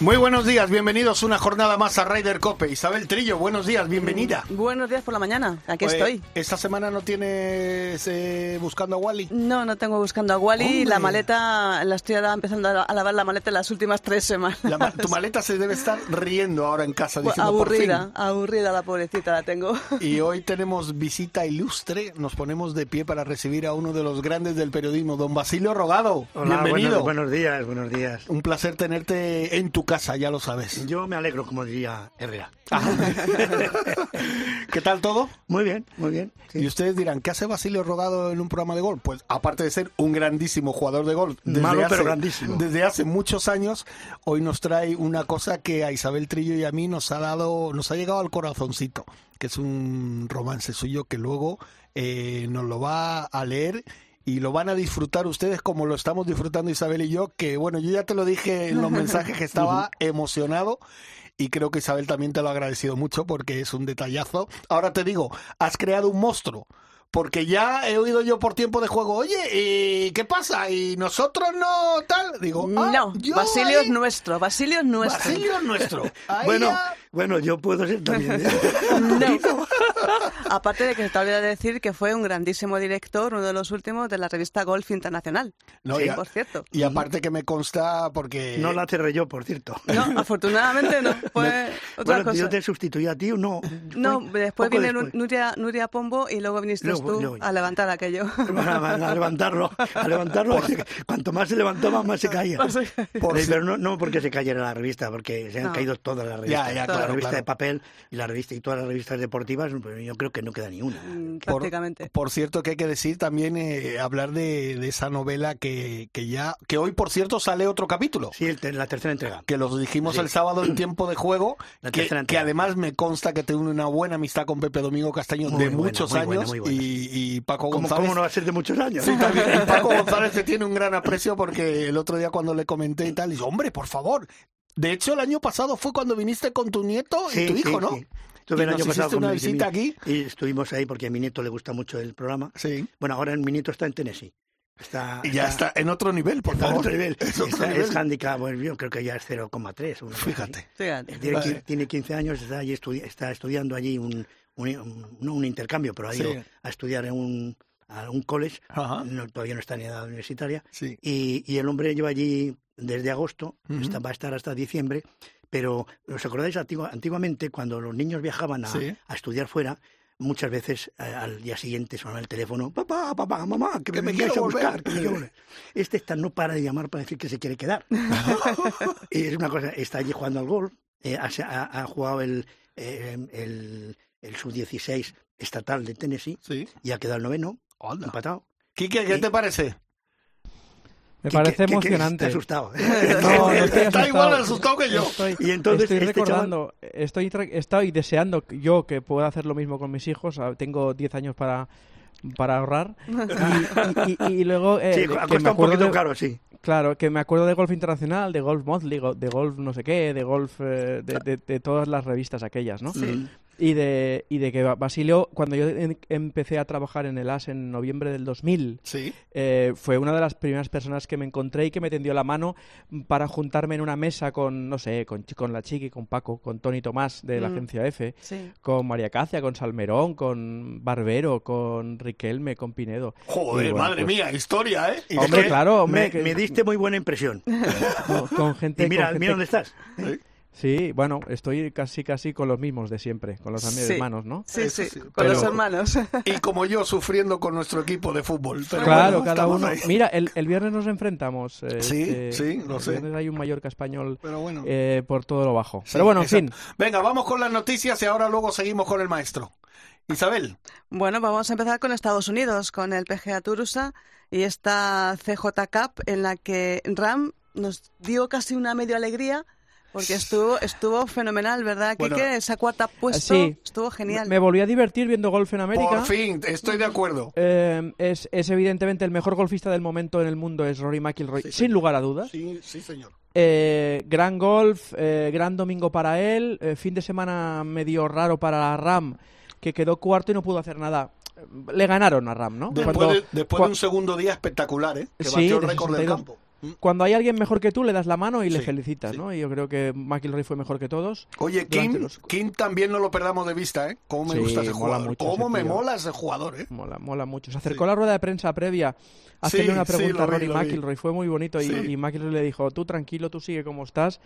Muy buenos días, bienvenidos una jornada más a Ryder Cope. Isabel Trillo, buenos días, bienvenida. Buenos días por la mañana, aquí Pues, estoy. ¿Esta semana no tienes eh, buscando a Wally? No, no tengo buscando a Wally. Hombre. La maleta, la estoy empezando a lavar la maleta en las últimas tres semanas. La ma- tu maleta se debe estar riendo ahora en casa diciendo aburrida, aburrida la pobrecita la tengo. por fin. Y hoy tenemos visita ilustre, nos ponemos de pie para recibir a uno de los grandes del periodismo, don Basilio Rogado. Hola, Bienvenido. Buenos, buenos días, buenos días. Un placer tenerte en tu casa, ya lo sabes. Yo me alegro, como diría Herrera. ¿Qué tal todo? Muy bien, muy bien. sí. Y ustedes dirán, ¿qué hace Basilio Rodado en un programa de golf? Pues aparte de ser un grandísimo jugador de golf, desde, Malo, hace, pero grandísimo. desde hace muchos años, hoy nos trae una cosa que a Isabel Trillo y a mí nos ha dado, nos ha llegado al corazoncito, que es un romance suyo que luego eh, nos lo va a leer y lo van a disfrutar ustedes como lo estamos disfrutando Isabel y yo, que bueno, yo ya te lo dije en los mensajes que estaba emocionado y creo que Isabel también te lo ha agradecido mucho porque es un detallazo. Ahora te digo, has creado un monstruo. Porque ya he oído yo por tiempo de juego, oye, ¿y qué pasa? ¿Y nosotros no tal? Digo, ah, no, yo Basilio ahí- es nuestro, Basilio es nuestro. Basilio es nuestro. Bueno, ya- bueno, yo puedo ser también. ¿eh? No. Aparte de que se te olvida decir que fue un grandísimo director, uno de los últimos de la revista Golf Internacional. No, sí, por cierto. Y aparte que me consta porque... No la cerré yo, por cierto. No, afortunadamente no. Fue otra bueno, cosa. yo te sustituí a ti, no. No, después viene después. Nuria, Nuria Pombo y luego viniste tú a levantar aquello. A, a levantarlo, a levantarlo. Cuanto más se levantaba, más se caía. Por Pero no, no porque se cayera la revista, porque se han No. caído todas las revistas. Ya, ya, la claro, revista claro. de papel y la revista y todas las revistas deportivas, pero yo creo que no queda ni una. Mm, Por- Prácticamente. Por, cierto, que hay que decir también, eh, hablar de, de esa novela que, que ya, que hoy por cierto sale otro capítulo. Sí, el la tercera entrega. que los dijimos Sí. el sábado en tiempo de juego, La que, que además me consta que tiene una buena amistad con Pepe Domingo Castaño Muy de buena, muchos muy buena, años muy buena. y, y Paco ¿Cómo, González. cómo no va a ser de muchos años? Sí, también. Y Paco González te tiene un gran aprecio porque el otro día cuando le comenté y tal, dice, hombre, por favor. De hecho, el año pasado fue cuando viniste con tu nieto y Sí, tu hijo, sí, ¿no? sí. Estuve Y el nos año pasado con una visita aquí. Y estuvimos ahí porque a mi nieto le gusta mucho el programa. Sí. Bueno, ahora mi nieto está en Tennessee. Está, Y ya está en otro nivel, por está en favor. otro nivel. Es otro Está- nivel. es handicap, bueno, yo creo que ya es 0,3. una cosa así. Fíjate. Fíjate. Tiene, Vale. tiene 15 años, está, allí estudi- está estudiando allí un, un, un- no un intercambio, pero ha ido Sí. a estudiar en un, a un college. No, todavía no está en edad universitaria. Sí. Y, y el hombre lleva allí desde agosto, está- va a estar hasta diciembre, pero ¿os acordáis antigua- antiguamente cuando los niños viajaban a, Sí. a estudiar fuera? Muchas veces al día siguiente sonaba el teléfono, papá, papá, mamá, que, Que me, me quiero a buscar, volver". que me quiero volver". Este está, no para de llamar para decir que se quiere quedar. y es una cosa, está allí jugando al golf, eh, ha, ha- jugado el, eh, el, el sub-16 estatal de Tennessee Sí. y ha quedado el noveno, empatado. Quique, ¿qué Y- te parece? Me ¿Qué- parece qué- qué- emocionante. Está asustado. No, no estoy Está asustado. igual asustado que yo. Estoy, Y entonces estoy este chaval- recordando, estoy, tra- estoy deseando que- yo que pueda hacer lo mismo con mis hijos. Ah, Tengo 10 años para, para ahorrar. Y, y- y- y luego eh, Sí, que me un poquito de, caro, sí. Claro, que me acuerdo de Golf Internacional, de Golf Monthly, de Golf no sé qué, de Golf, eh, de, de- de todas las revistas aquellas, ¿no? Mm. Y de, y de que Ba- Basilio, cuando yo empecé a trabajar en el AS en noviembre del 2000, Sí. eh, fue una de las primeras personas que me encontré y que me tendió la mano para juntarme en una mesa con, no sé, con, Chi- con la Chiqui, con Paco, con Tony Tomás de la Mm. agencia F, Sí. con María Cacia, con Salmerón, con Barbero, con Riquelme, con Pinedo. Joder, bueno, madre pues, mía, historia, ¿eh? Hombre, claro, hombre. Me, que- me diste muy buena impresión. con, con gente, Y mira, con gente- mira dónde estás. Sí, bueno, estoy casi casi con los mismos de siempre, con los amigos Sí. hermanos, ¿no? Sí, sí, sí, con pero- los hermanos. Y como yo sufriendo con nuestro equipo de fútbol. Pero claro, bueno, cada uno. ahí. Mira, el, el viernes nos enfrentamos. eh, Sí, este, sí, lo el sé. viernes hay un Mallorca español Pero bueno. eh, por todo lo bajo. Sí, Pero bueno, en fin. Venga, vamos con las noticias y ahora luego seguimos con el maestro. Isabel. Bueno, vamos a empezar con Estados Unidos, con el PGA Turusa y esta CJ Cup en la que Ram nos dio casi una medio alegría Porque estuvo, estuvo fenomenal, ¿verdad, Bueno, Quique? Esa cuarta puesto sí. estuvo genial. Me volví a divertir viendo golf en América. Por fin, estoy de acuerdo. Eh, es, es evidentemente el mejor golfista del momento en el mundo es Rory McIlroy, Sí, sin señor. lugar a dudas. Sí, sí, señor. Eh, gran golf, eh, gran domingo para él, eh, fin de semana medio raro para Ram, que quedó cuarto y no pudo hacer nada. Eh, Le ganaron a Ram, ¿no? Después, Cuando- de, después cua- de un segundo día espectacular, ¿eh? Que Sí, batió el récord del 62. campo. Mm. Cuando hay alguien mejor que tú, le das la mano y le Sí, felicitas, sí. ¿no? Y yo creo que McIlroy fue mejor que todos. Oye, Kim, los- Kim también no lo perdamos de vista, ¿eh? Cómo me Sí, gusta ese mola jugador. mucho Cómo ese me tío. mola ese jugador, ¿eh? Mola, mola mucho. Se acercó a la rueda de prensa previa a hacerle Sí, una pregunta a Rory. McIlroy. Fue muy bonito y, Sí. y McIlroy le dijo, tú tranquilo, tú sigue como estás,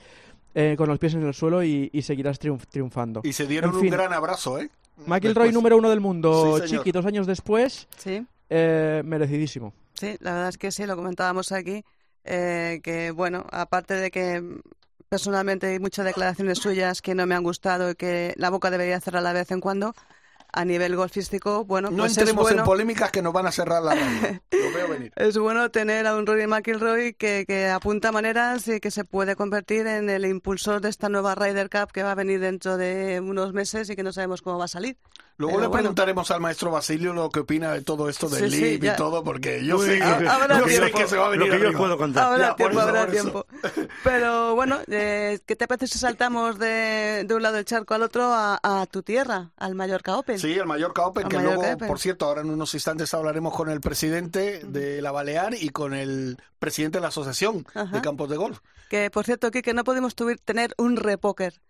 eh, con los pies en el suelo y, y seguirás triunf- triunfando. Y se dieron En un fin. gran abrazo, ¿eh? McIlroy número uno del mundo. Chiqui, dos años después, Sí, eh, merecidísimo. sí, la verdad es que sí, lo comentábamos aquí, eh, que bueno, aparte de que personalmente hay muchas declaraciones suyas que no me han gustado y que la boca debería cerrar a la vez en cuando, a nivel golfístico, bueno, No pues es entremos bueno. en polémicas que nos van a cerrar la radio. Lo veo venir. Es bueno tener a un Rory McIlroy que, que apunta maneras y que se puede convertir en el impulsor de esta nueva Ryder Cup que va a venir dentro de unos meses y que no sabemos cómo va a salir. Luego Pero le bueno. preguntaremos al maestro Basilio lo que opina de todo esto del Sí, y todo, porque yo Uy, sé, lo que- Habrá yo sé tiempo. que se va a venir Lo que yo puedo contar. Habrá Ya, tiempo, eso, habrá tiempo. Pero bueno, eh, ¿qué te parece si saltamos de, de un lado del charco al otro a, a tu tierra, al Mallorca Open? Sí, el Mallorca Open, Al que Mallorca luego, Open. por cierto, ahora en unos instantes hablaremos con el presidente de la Balear y con el presidente de la Asociación Ajá. de Campos de Golf. Que por cierto, que no tuvi- tener un repóker.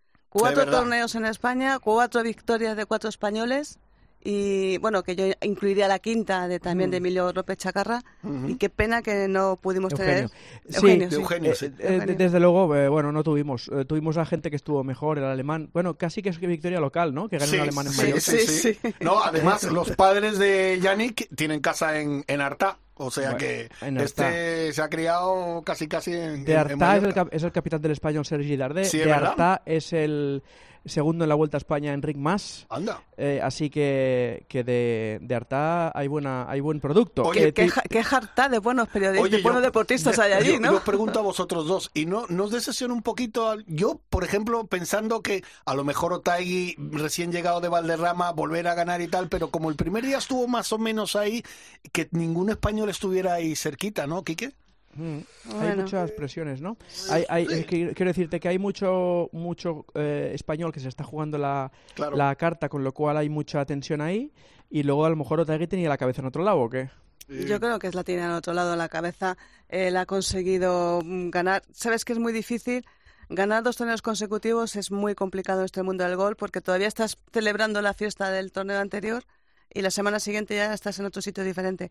Cuatro torneos en España, cuatro victorias de cuatro españoles. Y bueno, que yo incluiría la quinta de también Mm. de Emilio López Chacarra. Y qué pena que no pudimos Eugenio. tener. Sí, Eugenio, sí. Eugenio, Eh, sí. eh, Eugenio. desde luego, eh, bueno, no tuvimos. Eh, tuvimos a gente que estuvo mejor, el alemán. Bueno, casi que es que victoria local, ¿no? Que ganó Sí, un alemán en sí, Mallorca. sí, Sí, sí. sí. No, además, los padres de Yannick tienen casa en, en Artá. O sea Bueno, que en este se ha criado casi casi en, De en- en Artá es el, es el capitán del español Sergi Darder. Sí, de. Artá es el segundo en la Vuelta a España Enric Mas. Anda. Eh, así que, que de, de Artá hay buena hay buen producto. Oye, Eh, Qué, qué jarta de buenos periodistas, Oye, de buenos yo- deportistas de- hay allí, yo- ¿no? Yo os pregunto a vosotros dos, y no nos decepciona un poquito. al- Yo, por ejemplo, pensando que a lo mejor Otaegui, recién llegado de Valderrama, volver a ganar y tal, pero como el primer día estuvo más o menos ahí, que ningún español estuviera ahí cerquita, ¿no, Quique? Mm, Hay muchas presiones, ¿no? Hay, hay- es que quiero decirte que hay mucho mucho eh, español que se está jugando la, Claro. la carta, con lo cual hay mucha tensión ahí. Y luego a lo mejor Otagui tenía la cabeza en otro lado, ¿o qué? Yo creo que es la tiene al otro lado de la cabeza. Él ha conseguido mm, ganar. Sabes que es muy difícil. Ganar dos torneos consecutivos es muy complicado en este mundo del gol porque todavía estás celebrando la fiesta del torneo anterior y la semana siguiente ya estás en otro sitio diferente.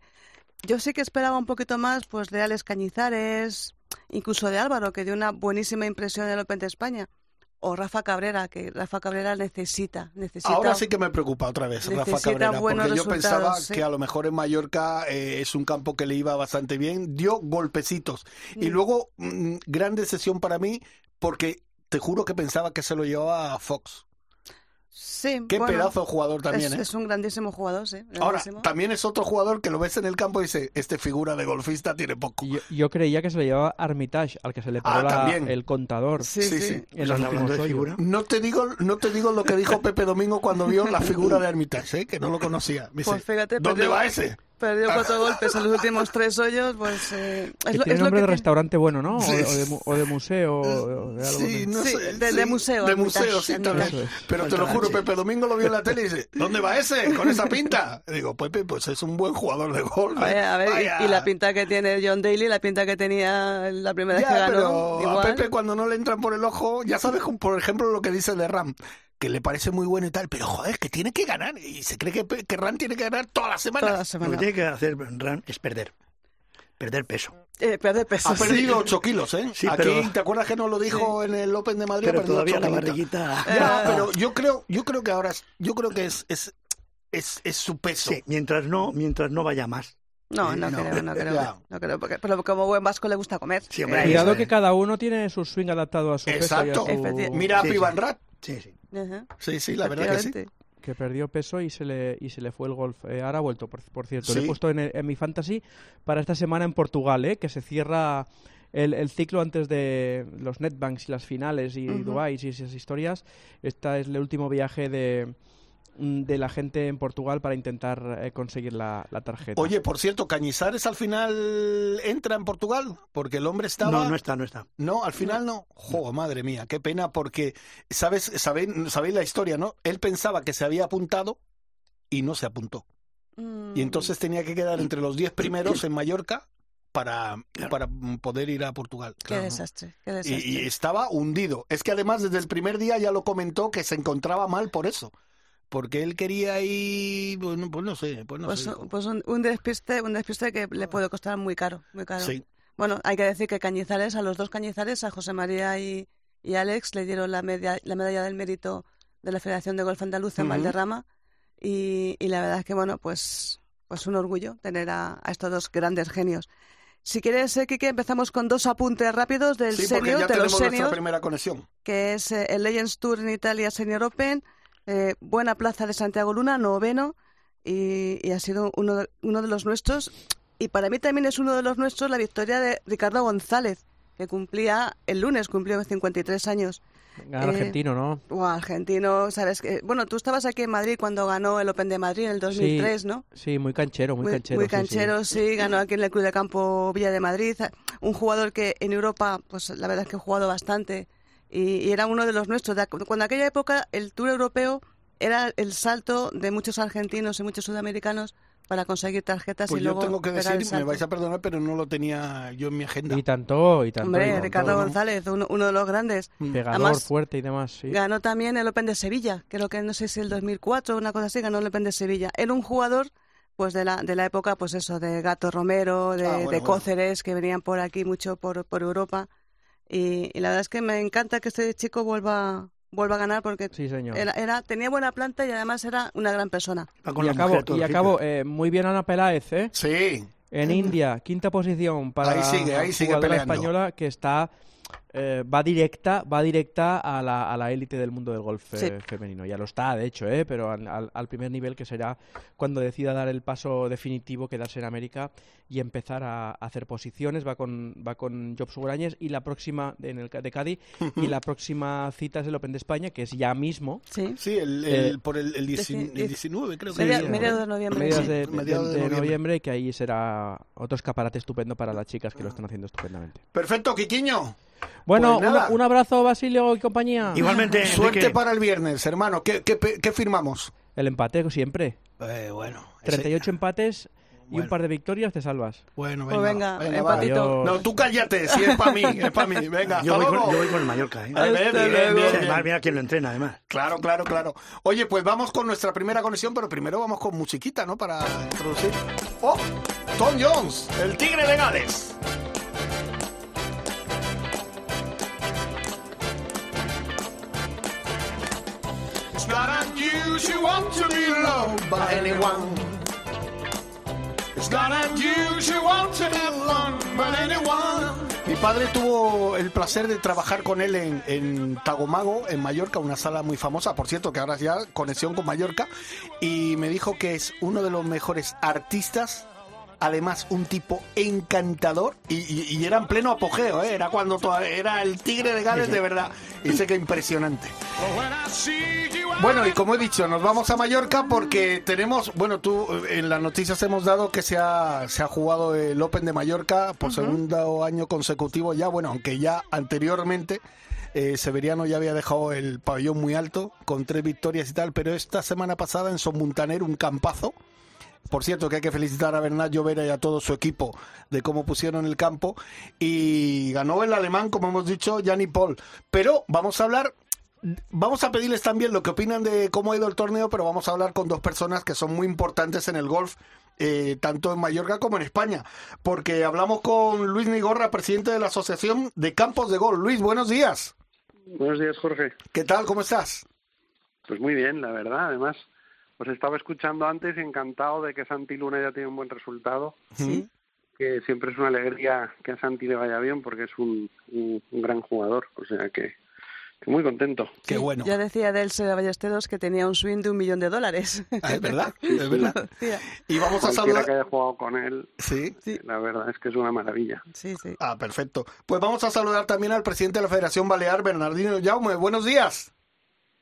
Yo sí que esperaba un poquito más pues de Alex Cañizares, incluso de Álvaro, que dio una buenísima impresión en el Open de España. O Rafa Cabrera, que Rafa Cabrera necesita, necesita Ahora sí que me preocupa otra vez Rafa Cabrera, porque yo pensaba sí. que a lo mejor en Mallorca eh, es un campo que le iba bastante bien, dio golpecitos. Y Mm. luego, mm, gran decepción para mí, porque te juro que pensaba que se lo llevaba a Fox. Sí, Qué bueno, pedazo de jugador también, es, ¿eh? es un grandísimo jugador, sí. Ahora, también es otro jugador que lo ves en el campo y dice, este figura de golfista tiene poco. Yo, yo creía que se le llevaba Armitage, al que se le paró Ah, la- también. el contador Sí, Sí, en los últimos de figura. No te digo, no te digo lo que dijo Pepe Domingo cuando vio la figura de Armitage, ¿eh? que no lo conocía. Me dice, Pues fíjate, ¿dónde va ese? Perdió cuatro golpes en los últimos tres hoyos, pues eh, es, Que lo, tiene es lo nombre que de restaurante bueno, ¿no? O, Sí. de, o de o de museo. o de algo Sí, de- no Sí, sé, de- de museo, De museo, sí, también. Eso es. Pero te lo juro. Pepe Domingo lo vio en la tele y dice, ¿dónde va ese? Con esa pinta. Y digo, Pepe, pues es un buen jugador de golf. ¿eh? A ver, y- Vaya. y, la pinta que tiene John Daly, la pinta que tenía la primera vez que Ya, ganó, pero a igual. Pepe cuando no le entran por el ojo, ya sabes, por ejemplo, lo que dice de Ram, que le parece muy bueno y tal, pero joder, que tiene que ganar. Y se cree que, Pe- que Ram tiene que ganar todas las semanas. toda la Lo semana. que tiene que hacer Ran es perder. Perder peso. Eh, pierde peso. Ha sí. perdido 8 kilos, ¿eh? Sí, Aquí, pero- ¿te acuerdas que nos lo dijo en el Open de Madrid? Pero perdido todavía ocho la kilitos. barriguita. Ya, Eh. pero yo creo, yo creo que ahora, es- yo creo que es, es, es, es su peso. Sí, mientras no, mientras no vaya más. No, no, No, creo, no creo. ya. No creo porque, pero como buen vasco le gusta comer. Sí, hombre, Eh, Cuidado que cada uno tiene su swing adaptado a su peso y a Exacto. su-. Mira a Sí, sí. Pivan Rat. Sí, sí. Ajá, Sí, sí, la verdad que sí. que perdió peso y se le y se le fue el golf. Eh, ahora ha vuelto, por, por cierto. Sí. he puesto en, en mi fantasy para esta semana en Portugal, ¿eh? que se cierra el, el ciclo antes de los netbanks y las finales y Ujú. Dubái y esas historias. Este es el último viaje de, de la gente en Portugal para intentar eh, conseguir la, la tarjeta. Oye, por cierto, Cañizares al final entra en Portugal, porque el hombre estaba... No, no está, no está. No, al final no. Jo, madre mía, qué pena, porque sabes, sabéis, sabéis la historia, ¿no? Él pensaba que se había apuntado y no se apuntó. Mm. Y entonces tenía que quedar entre los 10 primeros en Mallorca para, para poder ir a Portugal. Qué Claro. desastre, qué Y, desastre. y estaba hundido. Es que además desde el primer día ya lo comentó que se encontraba mal por eso. Porque él quería ir, bueno, pues no sé, pues no pues sé. pues un, un despiste, un despiste que le puede costar muy caro, muy caro. Sí. Bueno, hay que decir que Cañizares, a los dos Cañizares, a José María y, y Alex, le dieron la, media- la medalla del mérito de la Federación de Golf Andaluz en. Valderrama. Y, y la verdad es que, bueno, pues, pues un orgullo tener a, a estos dos grandes genios. Si quieres, eh, Quique, empezamos con dos apuntes rápidos del Sí, senior, ya de los seniors, primera conexión. que es eh, el Legends Tour en Italia Senior Open. Eh, buena plaza de Santiago Luna, noveno, y, y ha sido uno de, uno de los nuestros. Y para mí también es uno de los nuestros la victoria de Ricardo González, que cumplía el lunes, cumplió 53 años. Ganador eh, argentino, ¿no? Guau, argentino, sabes que. Bueno, tú estabas aquí en Madrid cuando ganó el Open de Madrid en el 2003, ¿no? Sí, muy canchero, muy, canchero. muy sí, sí. canchero, sí, ganó aquí en el Club de Campo Villa de Madrid. Un jugador que en Europa, pues la verdad es que ha jugado bastante y, y era uno de los nuestros. De Cuando aquella época el Tour Europeo era el salto de muchos argentinos y muchos sudamericanos para conseguir tarjetas Pues y yo luego tengo que decir, me vais a perdonar, pero no lo tenía yo en mi agenda. Y tanto, y tanto. y Hombre, tanto. Ricardo ¿no? González, uno, uno de los grandes. Pegador, Además, fuerte y demás, sí. Ganó también el Open de Sevilla, creo que no sé si el 2004 o una cosa así, ganó el Open de Sevilla. Era un jugador pues de la, de la época, pues eso, de Gato Romero, de, Ah, bueno, de bueno. Cóceres, que venían por aquí mucho por, por Europa. Y, y la verdad es que me encanta que este chico vuelva, vuelva a ganar porque Sí, señor. era, era, tenía buena planta y además era una gran persona. Y acabo, mujer y acabo eh, muy bien Ana Peláez, ¿eh? Sí, En India, quinta posición para Ahí sigue, la ahí sigue española que está eh, va directa, va directa a la, a la élite del mundo del golf eh, Sí. femenino. Ya lo está, de hecho, ¿eh? pero al, al- al primer nivel que será cuando decida dar el paso definitivo, quedarse en América y empezar a, a hacer posiciones. Va con va con Job Sugurañez y la próxima en el de Cádiz y la próxima cita es el Open de España, que es ya mismo. Sí. sí, el, el- Eh, por el, el, dieci- dieci- el 19 creo que Media- mediados de noviembre. mediados sí. de, Mediados de de- de noviembre. noviembre, que ahí será otro escaparate estupendo para las chicas que lo están haciendo estupendamente. Perfecto, Quiquiño. Bueno, Pues nada. un abrazo, Basilio y compañía. Igualmente, Suerte Enrique, para el viernes, hermano. ¿Qué, qué, qué firmamos? El empate siempre. Eh, bueno. ese- 38 empates y un par de victorias te salvas. Bueno, Pues venga. venga, empatito. No, tú cállate, si es para mí, es para mí. Venga, yo voy, con, yo voy con el Mallorca. ¿eh? Ay, bien, bien, bien, Sí, bien. además, mira quién lo entrena, además. Claro, claro, claro. Oye, pues vamos con nuestra primera conexión, pero primero vamos con musiquita, ¿no? Para introducir. ¡Oh! Tom Jones, el tigre de Gales. Mi padre tuvo el placer de trabajar con él en, en Tagomago, en Mallorca, una sala muy famosa, por cierto, que ahora ya conexión con Mallorca, y me dijo que es uno de los mejores artistas, además un tipo encantador, y, y- y era en pleno apogeo, ¿eh? era cuando todavía- era el tigre de Gales de verdad, y sé que impresionante. Bueno, y como he dicho, nos vamos a Mallorca porque tenemos, bueno, tú eh, en las noticias hemos dado que se ha, se ha jugado el Open de Mallorca por segundo año consecutivo ya, bueno, aunque ya anteriormente eh, Severiano ya había dejado el pabellón muy alto con tres victorias y tal, pero esta semana pasada en Son Muntaner un campazo. Por cierto, que hay que felicitar a Bernat Llovera y a todo su equipo de cómo pusieron el campo. Y ganó el alemán, como hemos dicho, Gianni Paul. Pero vamos a hablar Vamos a pedirles también lo que opinan de cómo ha ido el torneo, pero vamos a hablar con dos personas que son muy importantes en el golf, eh, tanto en Mallorca como en España. Porque hablamos con Luis Nigorra, presidente de la Asociación de Campos de Golf. Luis, buenos días. Buenos días, Jorge. ¿Qué tal? ¿Cómo estás? Pues muy bien, la verdad. Además, os estaba escuchando antes, encantado de que Santi Luna ya tiene un buen resultado. Sí. Que siempre es una alegría que a Santi le vaya bien porque es un, un, un gran jugador. O sea que, muy contento. Qué Sí, bueno. Ya decía Delce Ballesteros que tenía un swing de un millón de dólares. Ah, es verdad, es verdad. Y vamos a saludar. que haya jugado con él, Sí. la verdad es que es una maravilla. Sí, sí. Ah, perfecto. Pues vamos a saludar también al presidente de la Federación Balear, Bernardino Jaume. Buenos días.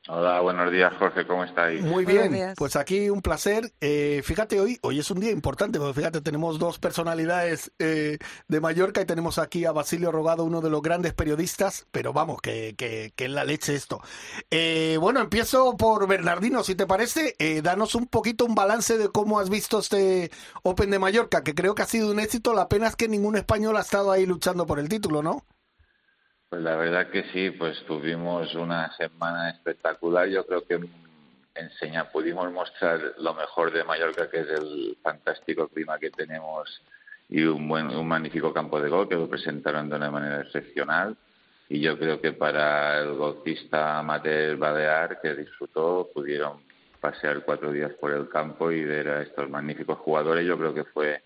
Hola, buenos días, Jorge, ¿cómo estáis? Muy bien, pues aquí un placer. Eh, fíjate, hoy hoy es un día importante, porque fíjate, tenemos dos personalidades eh, de Mallorca y tenemos aquí a Basilio Rogado, uno de los grandes periodistas, pero vamos, que, que, que es la leche esto. Eh, bueno, empiezo por Bernardino, si te parece, eh, danos un poquito un balance de cómo has visto este Open de Mallorca, que creo que ha sido un éxito, la pena es que ningún español ha estado ahí luchando por el título, ¿no? Pues la verdad que sí, pues tuvimos una semana espectacular. Yo creo que enseña, pudimos mostrar lo mejor de Mallorca, que es el fantástico clima que tenemos y un buen, un magnífico campo de gol que lo presentaron de una manera excepcional. Y yo creo que para el golfista amateur balear que disfrutó, pudieron pasear cuatro días por el campo y ver a estos magníficos jugadores. Yo creo que fue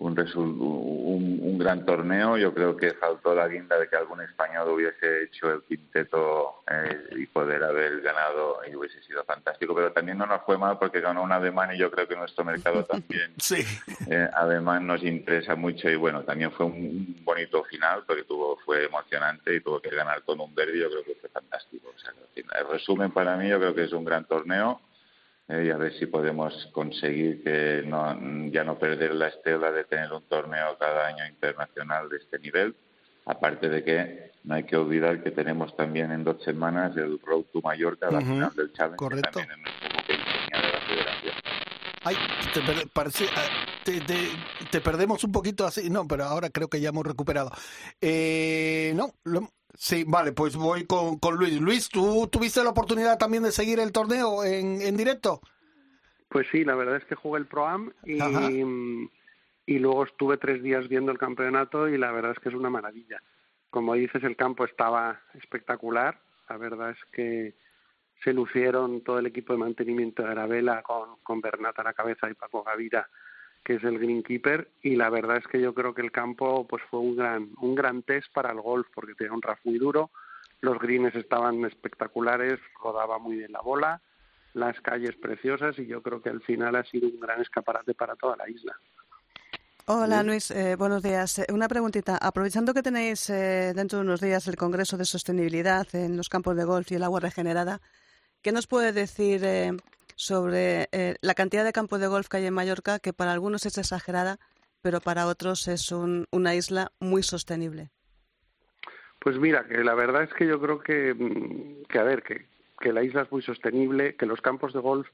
un, un, un gran torneo. Yo creo que faltó la guinda de que algún español hubiese hecho el quinteto eh, y poder haber ganado y hubiese sido fantástico. Pero también no nos fue mal porque ganó un alemán y yo creo que nuestro mercado también Sí. eh, además nos interesa mucho y bueno, también fue un, bonito final porque tuvo fue emocionante y tuvo que ganar con un derbi, yo creo que fue fantástico. O sea, el resumen para mí yo creo que es un gran torneo eh, y a ver si podemos conseguir que no, ya no perder la estela de tener un torneo cada año internacional de este nivel. Aparte de que no hay que olvidar que tenemos también en dos semanas el Road to Mallorca, la Ujú, final del Challenge, correcto. que también poco insignia de la federación. Ay, te, per- parece, ah, te, te- te perdemos un poquito así. No, pero ahora creo que ya hemos recuperado. Eh, no, lo- sí, vale, pues voy con, con Luis. Luis, ¿tú tuviste la oportunidad también de seguir el torneo en, en directo? Pues sí, la verdad es que jugué el Pro-Am y, Ajá. y luego estuve tres días viendo el campeonato y la verdad es que es una maravilla. Como dices, el campo estaba espectacular. La verdad es que se lucieron todo el equipo de mantenimiento de Arabella con, con Bernat a la cabeza y Paco Gavira, que es el greenkeeper. Y la verdad es que yo creo que el campo pues fue un gran, un gran test para el golf porque tenía un RAF muy duro. Los greens estaban espectaculares, rodaba muy bien la bola las calles preciosas y yo creo que al final ha sido un gran escaparate para toda la isla. Hola Luis, eh, buenos días. Eh, Una preguntita. Aprovechando que tenéis eh, dentro de unos días el Congreso de Sostenibilidad en los campos de golf y el agua regenerada, ¿qué nos puede decir eh, sobre eh, la cantidad de campos de golf que hay en Mallorca, que para algunos es exagerada, pero para otros es un- una isla muy sostenible? Pues mira, que la verdad es que yo creo que, mm, que a ver, que, que la isla es muy sostenible, que los campos de golf,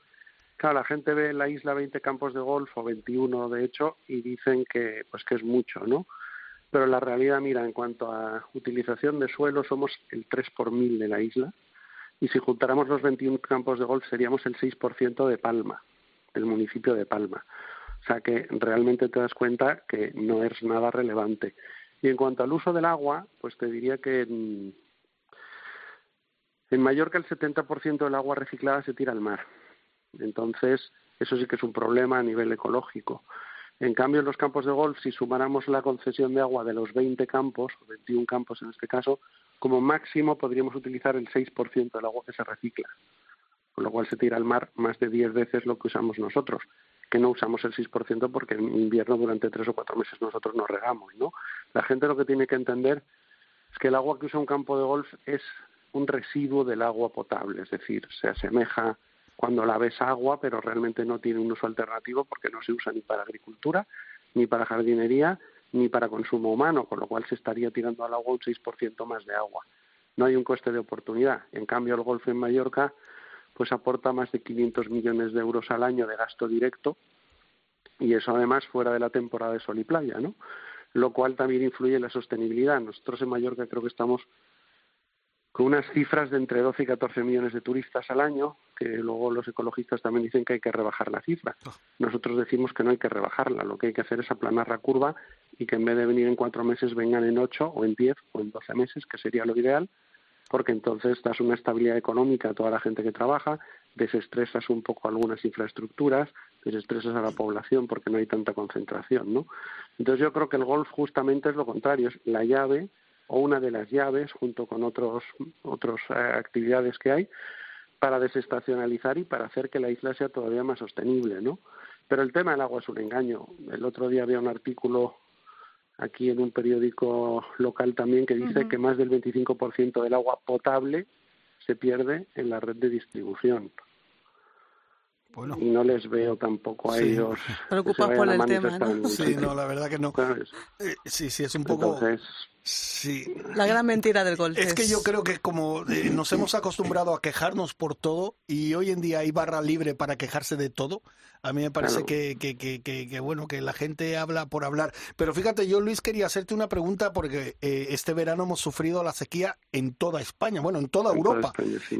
claro, la gente ve en la isla 20 campos de golf o 21 de hecho y dicen que pues que es mucho, ¿no? Pero la realidad, mira, en cuanto a utilización de suelo somos el 3 por mil de la isla y si juntáramos los 21 campos de golf seríamos el 6% de Palma, del municipio de Palma. O sea que realmente te das cuenta que no es nada relevante. Y en cuanto al uso del agua, pues te diría que en, en Mallorca el 70% del agua reciclada se tira al mar. Entonces, eso sí que es un problema a nivel ecológico. En cambio, en los campos de golf, si sumáramos la concesión de agua de los 20 campos, o 21 campos en este caso, como máximo podríamos utilizar el 6% del agua que se recicla, con lo cual se tira al mar más de 10 veces lo que usamos nosotros, que no usamos el 6% porque en invierno durante tres o cuatro meses nosotros nos regamos, ¿no? La gente lo que tiene que entender es que el agua que usa un campo de golf es un residuo del agua potable, es decir, se asemeja cuando la ves agua, pero realmente no tiene un uso alternativo porque no se usa ni para agricultura, ni para jardinería, ni para consumo humano, con lo cual se estaría tirando al agua un 6% más de agua. No hay un coste de oportunidad. En cambio, el golf en Mallorca pues aporta más de 500 millones de euros al año de gasto directo y eso además fuera de la temporada de sol y playa, ¿no? Lo cual también influye en la sostenibilidad. Nosotros en Mallorca creo que estamos con unas cifras de entre 12 y 14 millones de turistas al año, que luego los ecologistas también dicen que hay que rebajar la cifra. Nosotros decimos que no hay que rebajarla, lo que hay que hacer es aplanar la curva y que en vez de venir en cuatro meses vengan en ocho o en diez o en doce meses, que sería lo ideal, porque entonces das una estabilidad económica a toda la gente que trabaja, desestresas un poco algunas infraestructuras, desestresas a la población porque no hay tanta concentración, ¿no? Entonces yo creo que el golf justamente es lo contrario, es la llave o una de las llaves junto con otros otras eh, actividades que hay para desestacionalizar y para hacer que la isla sea todavía más sostenible, ¿no? Pero el tema del agua es un engaño. El otro día había un artículo aquí en un periódico local también que dice que más del 25% del agua potable se pierde en la red de distribución. Y no les veo tampoco a ellos. Preocupados por el tema, ¿no? Sí, no, la verdad que no. Eh, sí, sí, es un poco. Sí. La gran mentira del golf. Es, que yo creo que como eh, nos hemos acostumbrado a quejarnos por todo y hoy en día hay barra libre para quejarse de todo, a mí me parece que, que, que, que, bueno, que la gente habla por hablar. Pero fíjate, yo Luis quería hacerte una pregunta porque eh, este verano hemos sufrido la sequía en toda España, bueno, en toda Europa.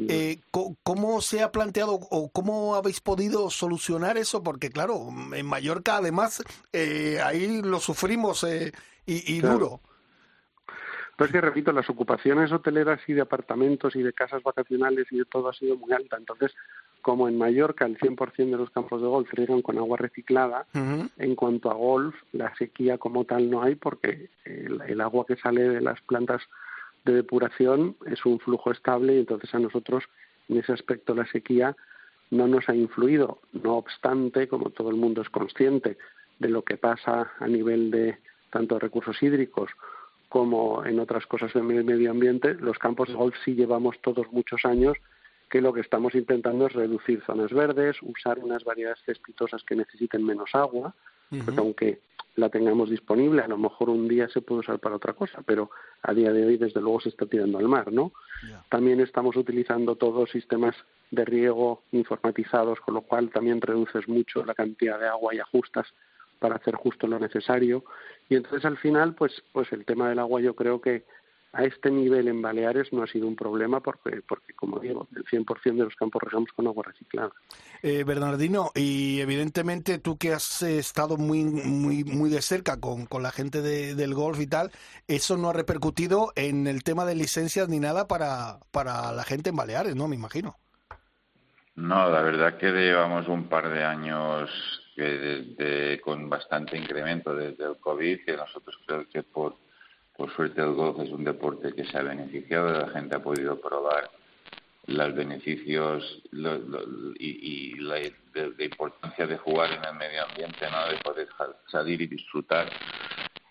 eh, ¿Cómo se ha planteado o cómo habéis podido solucionar eso? Porque claro, en Mallorca además eh, ahí lo sufrimos y, y duro. Pues que, repito, las ocupaciones hoteleras y de apartamentos y de casas vacacionales y de todo ha sido muy alta. Entonces, como en Mallorca el 100% de los campos de golf riegan con agua reciclada, en cuanto a golf, la sequía como tal no hay porque el, agua que sale de las plantas de depuración es un flujo estable y entonces a nosotros en ese aspecto la sequía no nos ha influido. No obstante, como todo el mundo es consciente de lo que pasa a nivel de tanto recursos hídricos como en otras cosas del medio ambiente, los campos de golf sí llevamos todos muchos años que lo que estamos intentando es reducir zonas verdes, usar unas variedades cespitosas que necesiten menos agua, aunque la tengamos disponible, a lo mejor un día se puede usar para otra cosa, pero a día de hoy desde luego se está tirando al mar, ¿no? También estamos utilizando todos sistemas de riego informatizados, con lo cual también reduces mucho la cantidad de agua y ajustas para hacer justo lo necesario. Y entonces al final, pues, pues el tema del agua yo creo que a este nivel en Baleares no ha sido un problema porque, porque como digo, el 100% de los campos regamos con agua reciclada. Eh, Bernardino, y evidentemente tú que has estado muy muy muy de cerca con, con la gente del golf y tal, eso no ha repercutido en el tema de licencias ni nada para, para la gente en Baleares, ¿no? Me imagino. No, la verdad que llevamos un par de años que con bastante incremento desde el COVID, que nosotros creo que por, por suerte el golf es un deporte que se ha beneficiado, la gente ha podido probar los beneficios y, la importancia de jugar en el medio ambiente, ¿no? de poder salir y disfrutar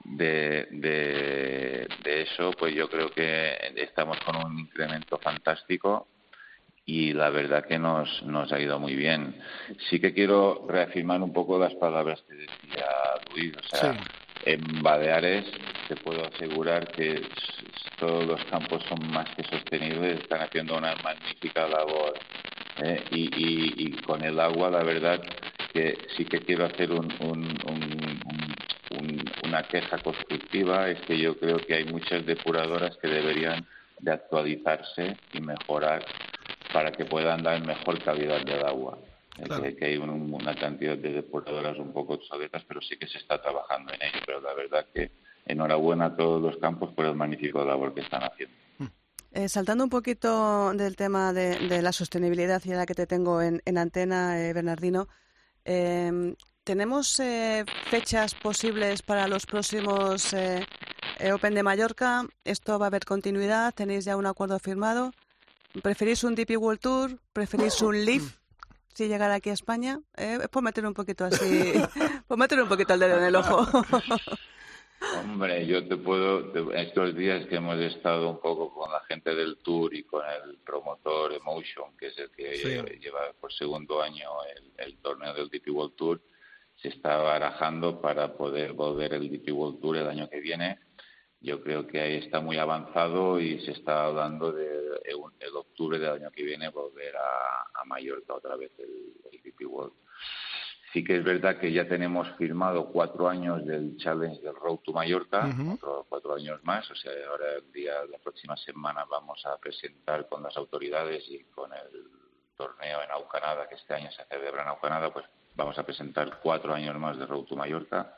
de, de, eso, pues yo creo que estamos con un incremento fantástico y la verdad que nos, nos ha ido muy bien. Sí que quiero reafirmar un poco las palabras que decía Luis. O sea, en Baleares te puedo asegurar que todos los campos son más que sostenibles, están haciendo una magnífica labor. ¿eh? Y, y, con el agua, la verdad que sí que quiero hacer un, una queja constructiva, es que yo creo que hay muchas depuradoras que deberían de actualizarse y mejorar para que puedan dar mejor calidad del agua. Que, hay una cantidad de depuradoras un poco obsoletas, pero sí que se está trabajando en ello. Pero la verdad que enhorabuena a todos los campos por el magnífico labor que están haciendo. Eh, saltando un poquito del tema de, la sostenibilidad y la que te tengo en, antena, eh, Bernardino, em, ¿tenemos eh, fechas posibles para los próximos Open de Mallorca? ¿Esto va a haber continuidad? ¿Tenéis ya un acuerdo firmado? ¿Preferís un DP World Tour? ¿Preferís un Leaf? Si llegar aquí a España, eh, es por meter un poquito así, por meter un poquito el dedo en el ojo. Hombre, yo te puedo, estos días que hemos estado un poco con la gente del Tour y con el promotor Emotion, que es el que lleva por segundo año el, torneo del DP World Tour, se está barajando para poder volver el DP World Tour el año que viene yo creo que ahí está muy avanzado y se está hablando de el, octubre del año que viene volver a, a Mallorca otra vez el, el World. Sí que es verdad que ya tenemos firmado cuatro años del Challenge del Road to Mallorca, otros cuatro años más, o sea, ahora el día, la próxima semana vamos a presentar con las autoridades y con el torneo en Aucanada, que este año se celebra en Aucanada, pues vamos a presentar cuatro años más de Road to Mallorca.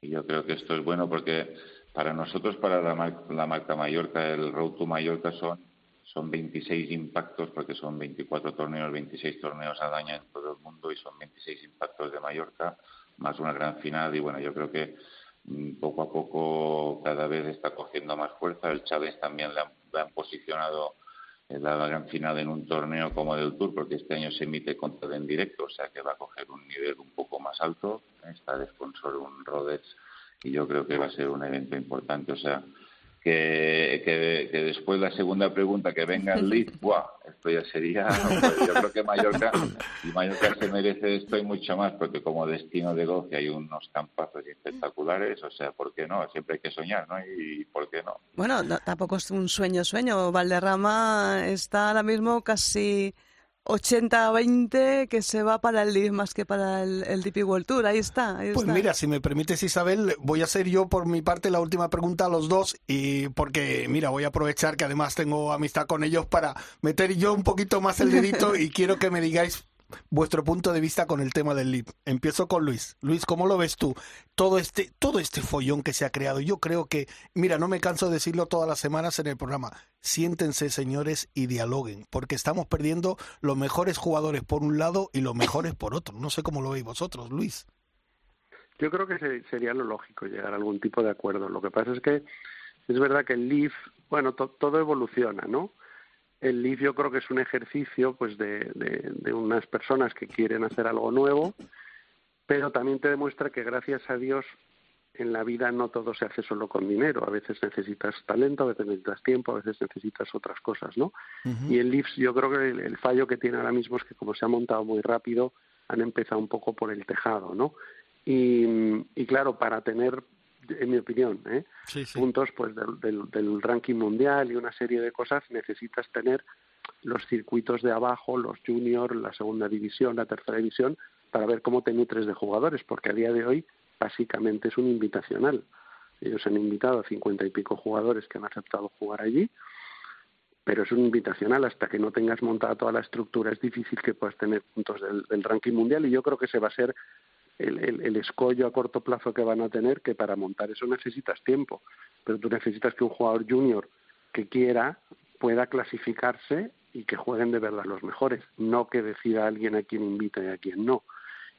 Y yo creo que esto es bueno porque para nosotros, para la, marca Mallorca, el Road to Mallorca son, son 26 impactos, porque son 24 torneos, 26 torneos al año en todo el mundo y son 26 impactos de Mallorca, más una gran final. Y bueno, yo creo que mm, poco a poco cada vez está cogiendo más fuerza. El Chávez también le han, posicionado la gran final en un torneo como del Tour, porque este año se emite contra en directo, o sea que va a coger un nivel un poco más alto. Está de sponsor un Rhodes y yo creo que va a ser un evento importante. O sea, que, que, después la segunda pregunta, que venga el lead, ¡buah! Esto ya sería. yo creo que Mallorca, y Mallorca se merece esto y mucho más, porque como destino de golf hay unos campazos espectaculares, o sea, ¿por qué no? Siempre hay que soñar, ¿no? Y ¿por qué no? Bueno, tampoco es un sueño, sueño. Valderrama está ahora mismo casi 80-20 que se va para el Leaf más que para el, el DP World Tour. Ahí está. pues mira, si me permites, Isabel, voy a hacer yo por mi parte la última pregunta a los dos y porque, mira, voy a aprovechar que además tengo amistad con ellos para meter yo un poquito más el dedito y quiero que me digáis vuestro punto de vista con el tema del LIP. Empiezo con Luis. Luis, ¿cómo lo ves tú? Todo este, todo este follón que se ha creado. Yo creo que, mira, no me canso de decirlo todas las semanas en el programa. Siéntense, señores, y dialoguen, porque estamos perdiendo los mejores jugadores por un lado y los mejores por otro. No sé cómo lo veis vosotros, Luis. Yo creo que sería lo lógico llegar a algún tipo de acuerdo. Lo que pasa es que es verdad que el LIF, bueno, todo evoluciona, ¿no? El Leaf yo creo que es un ejercicio pues de, de, unas personas que quieren hacer algo nuevo, pero también te demuestra que gracias a Dios en la vida no todo se hace solo con dinero. A veces necesitas talento, a veces necesitas tiempo, a veces necesitas otras cosas, ¿no? Y el Leafs, yo creo que el, fallo que tiene ahora mismo es que como se ha montado muy rápido, han empezado un poco por el tejado, ¿no? Y, y claro, para tener en mi opinión, ¿eh? puntos pues del, del, ranking mundial y una serie de cosas, necesitas tener los circuitos de abajo, los juniors, la segunda división, la tercera división, para ver cómo te nutres de jugadores, porque a día de hoy básicamente es un invitacional. Ellos han invitado a cincuenta y pico jugadores que han aceptado jugar allí, pero es un invitacional hasta que no tengas montada toda la estructura. Es difícil que puedas tener puntos del, del ranking mundial y yo creo que se va a ser el, escollo a corto plazo que van a tener, que para montar eso necesitas tiempo, pero tú necesitas que un jugador junior que quiera pueda clasificarse y que jueguen de verdad los mejores, no que decida alguien a quién invita y a quién no.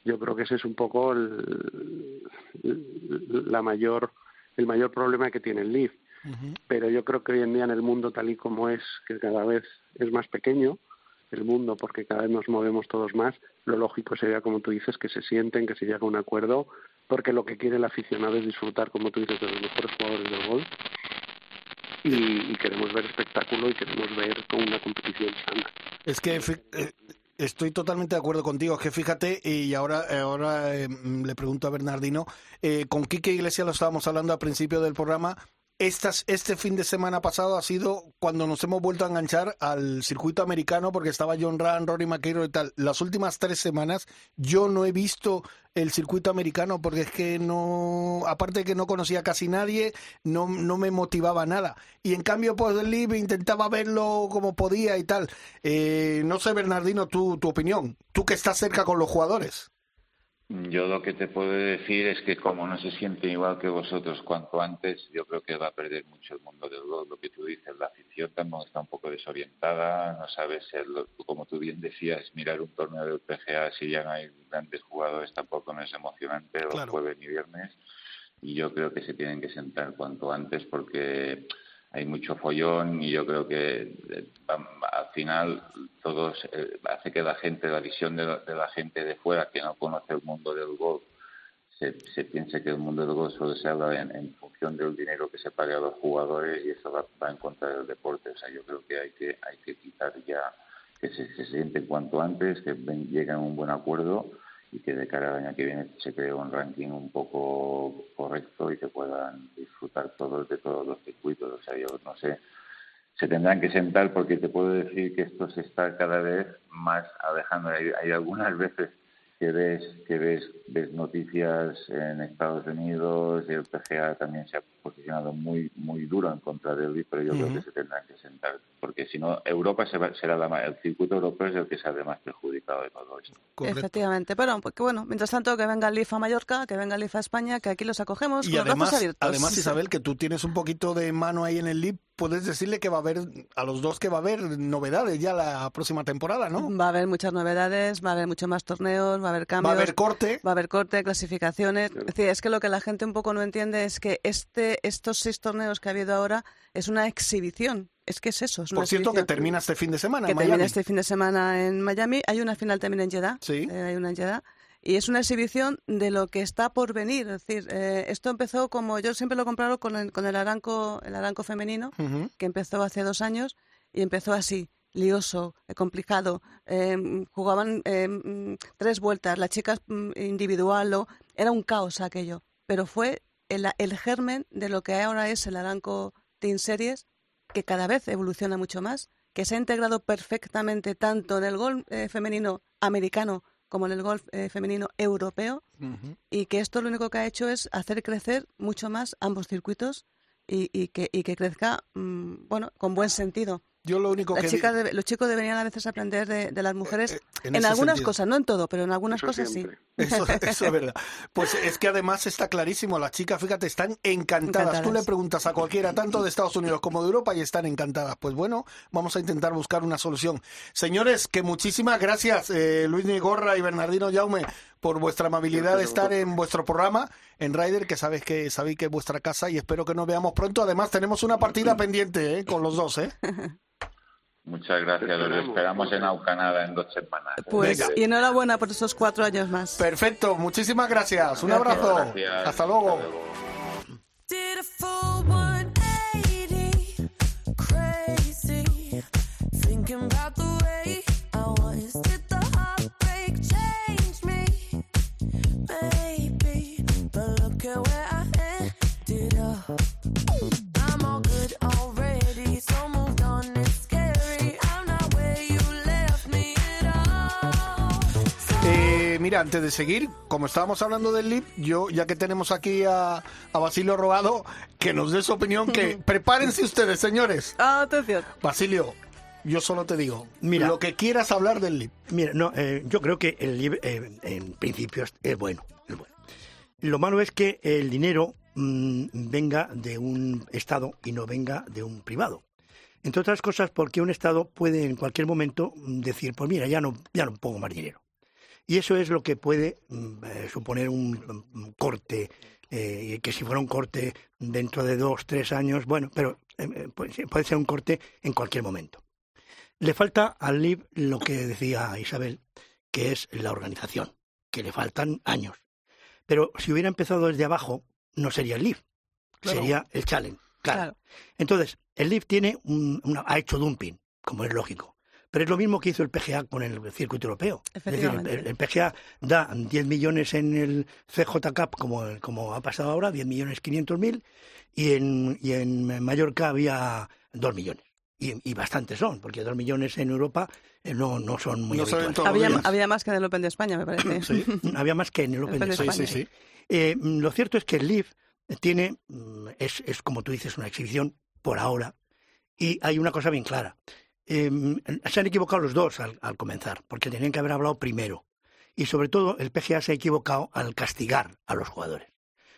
Yo creo que ese es un poco el, la mayor, el mayor problema que tiene el Leaf. Pero yo creo que hoy en día en el mundo tal y como es, que cada vez es más pequeño, el mundo porque cada vez nos movemos todos más, lo lógico sería, como tú dices, que se sienten, que se llegue a un acuerdo, porque lo que quiere el aficionado es disfrutar, como tú dices, de los mejores jugadores del golf. Y, queremos ver espectáculo y queremos ver una competición sana. Es que eh, Estoy totalmente de acuerdo contigo. Que fíjate, y ahora, ahora eh, le pregunto a Bernardino, eh, con Quique Iglesias lo estábamos hablando al principio del programa, este fin de semana pasado ha sido cuando nos hemos vuelto a enganchar al circuito americano porque estaba John Rand, Rory McIlroy y tal. Las últimas tres semanas yo no he visto el circuito americano porque es que no, aparte de que no conocía casi nadie, no, no me motivaba nada. Y en cambio, pues el libre intentaba verlo como podía y tal. Eh, no sé, Bernardino, tu, tu opinión. Tú que estás cerca con los jugadores. Yo lo que te puedo decir es que como no se siente igual que vosotros cuanto antes, yo creo que va a perder mucho el mundo del golf. Lo que tú dices, la afición también está un poco desorientada, no sabes, como tú bien decías, mirar un torneo del PGA si ya no hay grandes jugadores tampoco no es emocionante, los jueves ni viernes, y yo creo que se tienen que sentar cuanto antes porque hay mucho follón y yo creo que eh, al final todos eh, hace que la gente, la visión de, la gente de fuera que no conoce el mundo del golf, se, se piense que el mundo del golf solo se habla en, función del dinero que se paga a los jugadores y eso va, va, en contra del deporte. O sea, yo creo que hay que, hay que quitar ya que se, se sienten cuanto antes, que lleguen a un buen acuerdo y que de cara al año que viene se cree un ranking un poco correcto y que puedan disfrutar todos de todos los circuitos. O sea, yo no sé, se tendrán que sentar porque te puedo decir que esto se está cada vez más alejando. hay algunas veces que ves que ves ves noticias en Estados Unidos y el PGA también se ha posicionado muy muy duro en contra de él pero yo creo que se tendrán que sentar porque si no Europa será la, el circuito europeo es el que sale más perjudicado de todo esto. Efectivamente pero porque bueno mientras tanto que venga el LIF a Mallorca que venga el LIF a España que aquí los acogemos y además además Isabel que tú tienes un poquito de mano ahí en el LIF puedes decirle que va a haber, a los dos que va a haber novedades ya la próxima temporada, ¿no? Va a haber muchas novedades, va a haber muchos más torneos, va a haber cambios. Va a haber corte. Va a haber corte, clasificaciones. Es decir, es que lo que la gente un poco no entiende es que este, estos seis torneos que ha habido ahora es una exhibición. Es que es eso. Es Por cierto, que termina este fin de semana que en Miami. termina este fin de semana en Miami. Hay una final también en Jeddah. Sí. Eh, hay una en Jeddah. Y es una exhibición de lo que está por venir. Es decir, eh, esto empezó como yo siempre lo comparo con el, con el aranco, el aranco femenino, que empezó hace dos años y empezó así, lioso, eh, complicado. Eh, jugaban eh, mm, tres vueltas, las chicas mm, individual, o- era un caos aquello. Pero fue el, el germen de lo que ahora es el aranco Team Series, que cada vez evoluciona mucho más, que se ha integrado perfectamente tanto en el golf eh, femenino americano como en el golf eh, femenino europeo y que esto lo único que ha hecho es hacer crecer mucho más ambos circuitos y, y que, y que crezca, mm, bueno, con buen sentido. Yo lo único que... chicas debe- los chicos deberían a veces aprender de, de las mujeres eh, en, algunas sentido. cosas, no en todo, pero en algunas Eso cosas siempre. Eso, eso es verdad. Pues es que además está clarísimo, las chicas, fíjate, están encantadas. Encantadas. Tú le preguntas a cualquiera, tanto de Estados Unidos como de Europa, y están encantadas. Pues bueno, vamos a intentar buscar una solución. Señores, que muchísimas gracias, eh, Luis Gorra y Bernardino Jaume, por vuestra amabilidad de estar en vuestro programa, en Ryder, que sabéis que sabéis que es vuestra casa y espero que nos veamos pronto. Además, tenemos una partida pendiente eh, con los dos, ¿eh? Muchas gracias. Los Esperamos. en Aucanada en dos semanas. Pues, Eh, y enhorabuena por esos cuatro años más. Perfecto, muchísimas gracias. Un Gracias. abrazo. gracias. Hasta luego. Mira, antes de seguir, como estábamos hablando del LIP, yo, ya que tenemos aquí a, a Basilio Robado, que nos dé su opinión, que prepárense ustedes, señores. Atención. Basilio, yo solo te digo, Mira. lo que quieras hablar del LIP. Mira, no, eh, yo creo que el libre, eh, en principio es, es bueno, es bueno. Lo malo es que el dinero mm, venga de un Estado y no venga de un privado. Entre otras cosas, porque un Estado puede en cualquier momento mm, decir, pues mira, ya no, ya no pongo más dinero. Y eso es lo que puede mm, eh, suponer un, un corte, eh, que si fuera un corte dentro de dos, tres años, bueno, pero eh, eh, puede, puede ser un corte en cualquier momento. Le falta al LIB lo que decía Isabel, que es la organización, que le faltan años. Pero si hubiera empezado desde abajo, no sería el LIB, Claro. sería el Challenge. Claro. Claro. Entonces, el LIB tiene un- una- ha hecho dumping, como es lógico. Pero es lo mismo que hizo el PGA con el circuito europeo. Es decir, el, PGA da 10 millones en el CJ Cup, como, como ha pasado ahora, 10 millones 500 mil, y en, y en Mallorca había 2 millones. Y, y bastantes son, porque 2 millones en Europa eh, no, no son muy No Había, más que en el Open de España, me parece. Sí, Había más que en el Open de Open de sí, España. sí, España. sí. Eh, lo cierto es que el Leaf tiene, mm, es, es como tú dices, una exhibición por ahora. Y hay una cosa bien clara. Eh, se han equivocado los dos al, al comenzar, porque tenían que haber hablado primero. Y sobre todo, el PGA se ha equivocado al castigar a los jugadores.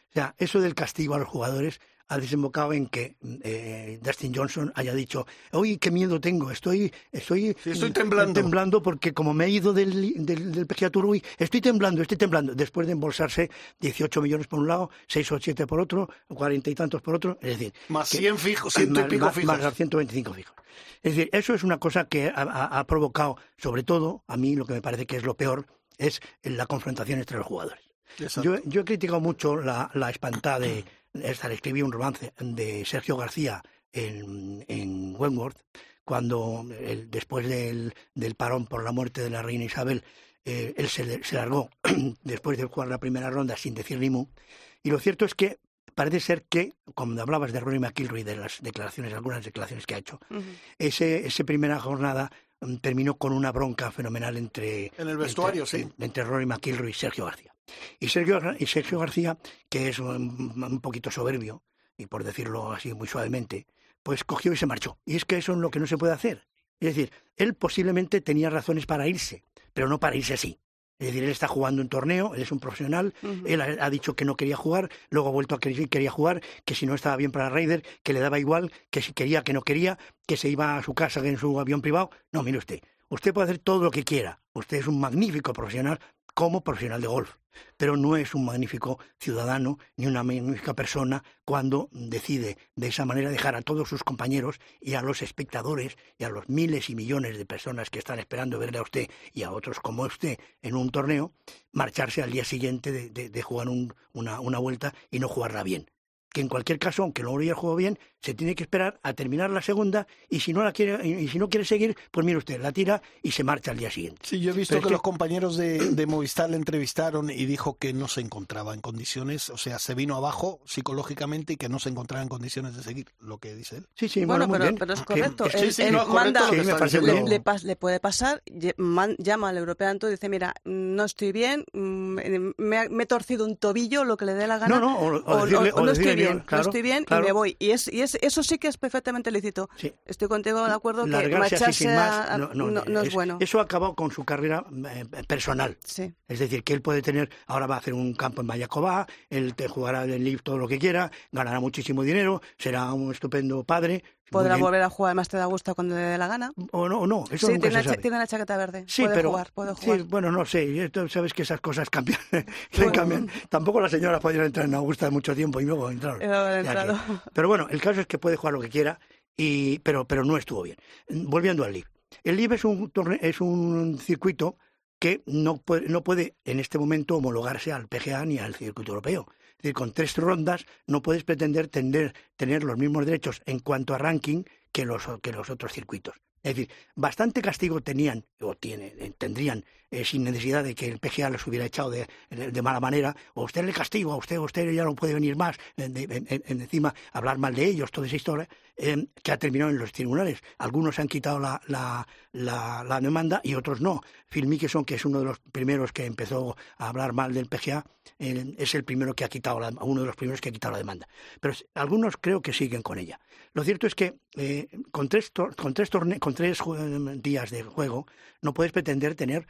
O sea, eso del castigo a los jugadores ha desembocado en que eh, Dustin Johnson haya dicho, uy, qué miedo tengo, estoy, estoy, Sí, estoy temblando". temblando porque como me he ido del, del, del PGA Tour, uy, estoy temblando, estoy temblando, después de embolsarse 18 millones por un lado, 6 o 7 por otro, 40 y tantos por otro, es decir... Más que- 100 fijos, ciento y más- pico más- fijos. más los 125 fijos. Es decir, eso es una cosa que ha, ha- ha provocado, sobre todo, a mí lo que me parece que es lo peor, es la confrontación entre los jugadores. Yo, yo he criticado mucho la, la espantada de. Esta, le escribí un romance de Sergio García en, en Wentworth, cuando él, después del, del parón por la muerte de la reina Isabel, eh, él se, se largó después de jugar la primera ronda sin decir ni mu. Y lo cierto es que parece ser que, como hablabas de Rory McIlroy, de las declaraciones, algunas declaraciones que ha hecho, ese, esa primera jornada mm, terminó con una bronca fenomenal entre En el vestuario, entre, sí. entre Rory McIlroy y Sergio García. Y Sergio, y Sergio García, que es un, un poquito soberbio, y por decirlo así muy suavemente, pues cogió y se marchó. Y es que eso es lo que no se puede hacer. Es decir, él posiblemente tenía razones para irse, pero no para irse así. Es decir, él está jugando un torneo, él es un profesional, él ha, ha dicho que no quería jugar, luego ha vuelto a que quería jugar, que si no estaba bien para Raider, que le daba igual, que si quería, que no quería, que se iba a su casa en su avión privado. No, mire usted, usted puede hacer todo lo que quiera. Usted es un magnífico profesional como profesional de golf, pero no es un magnífico ciudadano ni una magnífica persona cuando decide de esa manera dejar a todos sus compañeros y a los espectadores y a los miles y millones de personas que están esperando verle a usted y a otros como usted en un torneo, marcharse al día siguiente de, de- de jugar un- una, una vuelta y no jugarla bien. Que en cualquier caso, aunque no haya jugado bien, se tiene que esperar a terminar la segunda y si no la quiere y si no quiere seguir, pues mire usted, la tira y se marcha al día siguiente. Sí, yo he visto Pero que, que- los compañeros de, de Movistar le entrevistaron y dijo que no se encontraba en condiciones, o sea, se vino abajo psicológicamente y que no se encontraba en condiciones de seguir, lo que dice él. Sí, sí, Bueno, muy pero, pero es correcto. que- Él, sí, él no, es correcto manda, lo que Sí, me le, le pas- le puede pasar, llama al European Tour y dice, mira, no estoy bien, mm, me, ha- me he torcido un tobillo, lo que le dé la gana. No, no, o- o o- decirle- o o no decirle estoy bien, claro, no estoy bien claro. y me voy. Y, es, y es, eso sí que es perfectamente lícito. Sí. Estoy contigo de acuerdo que largarse marcharse sin más, a- no, no, no- no es es- bueno. Eso acabado con su carrera eh, personal. Sí. Es decir, que él puede tener, ahora va a hacer un campo en Mayacobá, él te jugará en Live todo lo que quiera, ganará muchísimo dinero, será un estupendo padre. Podrá volver a jugar más te da gusto cuando le dé la gana. O no, o no, eso sí, nunca tiene, se la sabe. tiene la chaqueta verde. Sí, puede pero jugar, puede sí, jugar. bueno, no sé, sabes que esas cosas cambian. Bueno. cambian. Tampoco la señora podía entrar en Augusta mucho tiempo y luego entraron. Ya que- entrado. Pero bueno, el caso es que puede jugar lo que quiera, y, pero, pero no estuvo bien. Volviendo al LIV. El LIV es un, torne- es un circuito que no puede, no puede en este momento homologarse al PGA ni al circuito europeo. Decir, con tres rondas no puedes pretender tener, tener los mismos derechos en cuanto a ranking que los, que los otros circuitos. Es decir, bastante castigo tenían, o tiene, eh, tendrían, eh, sin necesidad de que el PGA los hubiera echado de, de- mala manera, o usted le castigo, a usted, usted ya no puede venir más, en- en- en encima hablar mal de ellos, toda esa historia, eh, que ha terminado en los tribunales. Algunos han quitado la, la, la demanda y otros no. Phil Mickelson, que es uno de los primeros que empezó a hablar mal del PGA, es el primero que ha quitado la, uno de los primeros que ha quitado la demanda. Pero algunos creo que siguen con ella. Lo cierto es que eh, con tres, con tres, torne- con tres días de juego no puedes pretender tener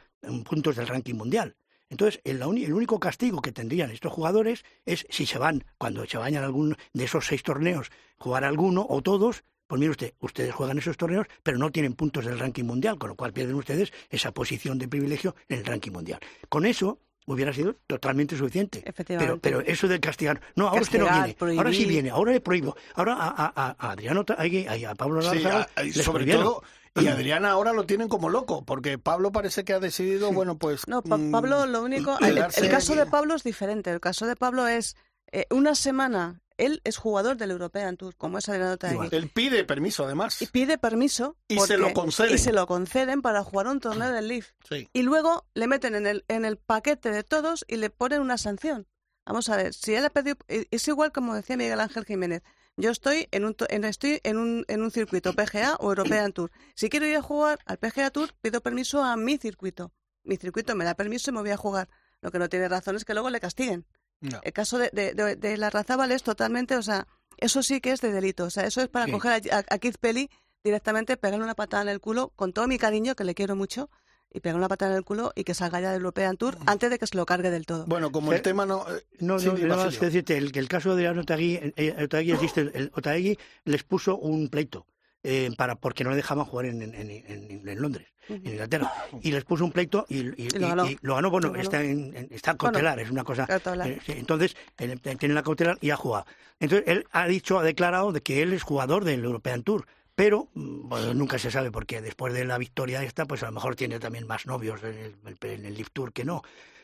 puntos del ranking mundial. Entonces, el, único castigo que tendrían estos jugadores es si se van, cuando se vayan algún de esos seis torneos, jugar alguno o todos, pues mire usted, ustedes juegan esos torneos, pero no tienen puntos del ranking mundial, con lo cual pierden ustedes esa posición de privilegio en el ranking mundial. Con eso hubiera sido totalmente suficiente. Pero, Efectivamente. pero eso de castigar, no, ahora usted no viene, ahora sí viene, ahora le prohíbo, ahora a, a- a- Adriano, a, a Pablo Sí, les sobre prohibieron. todo, y Adriana ahora lo tienen como loco, porque Pablo parece que ha decidido, bueno, pues... No, Pa- mm, Pablo, lo único. El, caso de. Pablo es diferente. El caso de Pablo es eh, una semana. Él es jugador del European Tour, como es Adriano Taegui. Él pide permiso, además. Y pide permiso. Y se lo conceden. Y se lo conceden para jugar un torneo del Leaf. Sí. Y luego le meten en el, en el paquete de todos y le ponen una sanción. Vamos a ver, si él ha pedido. Es igual como decía Miguel Ángel Jiménez. Yo estoy en un, en, estoy en un, en un circuito PGA o European Tour. Si quiero ir a jugar al PGA Tour, pido permiso a mi circuito. Mi circuito me da permiso y me voy a jugar. Lo que no tiene razón es que luego le castiguen. No. El caso de, de, de, de la Razábal es totalmente, o sea, eso sí que es de delito. O sea, eso es para Sí. coger a, a- a Keith Pelly directamente, pegarle una patada en el culo, con todo mi cariño, que le quiero mucho, y pegarle una patada en el culo y que salga ya del European Tour antes de que se lo cargue del todo. Bueno, como Sí. el tema no... eh, No, sí, no, di, nada más que decirte, el, que el caso de Adriano Otaegui, eh, eh, Otaegui existe, el, Otaegui les puso un pleito. Eh, para porque no le dejaban jugar en, en, en, Londres, en Inglaterra. Y les puso un pleito y, y- Y lo ganó. y lo ganó. Bueno, Lo ganó. está en, está cautelar, es una cosa. Eh, entonces, él tiene la cautelar y ha jugado. Entonces, él ha dicho, ha declarado de que él es jugador del European Tour. Pero mm, bueno, nunca se sabe porque después de la victoria esta, pues a lo mejor tiene también más novios en el, en el Live Tour que no.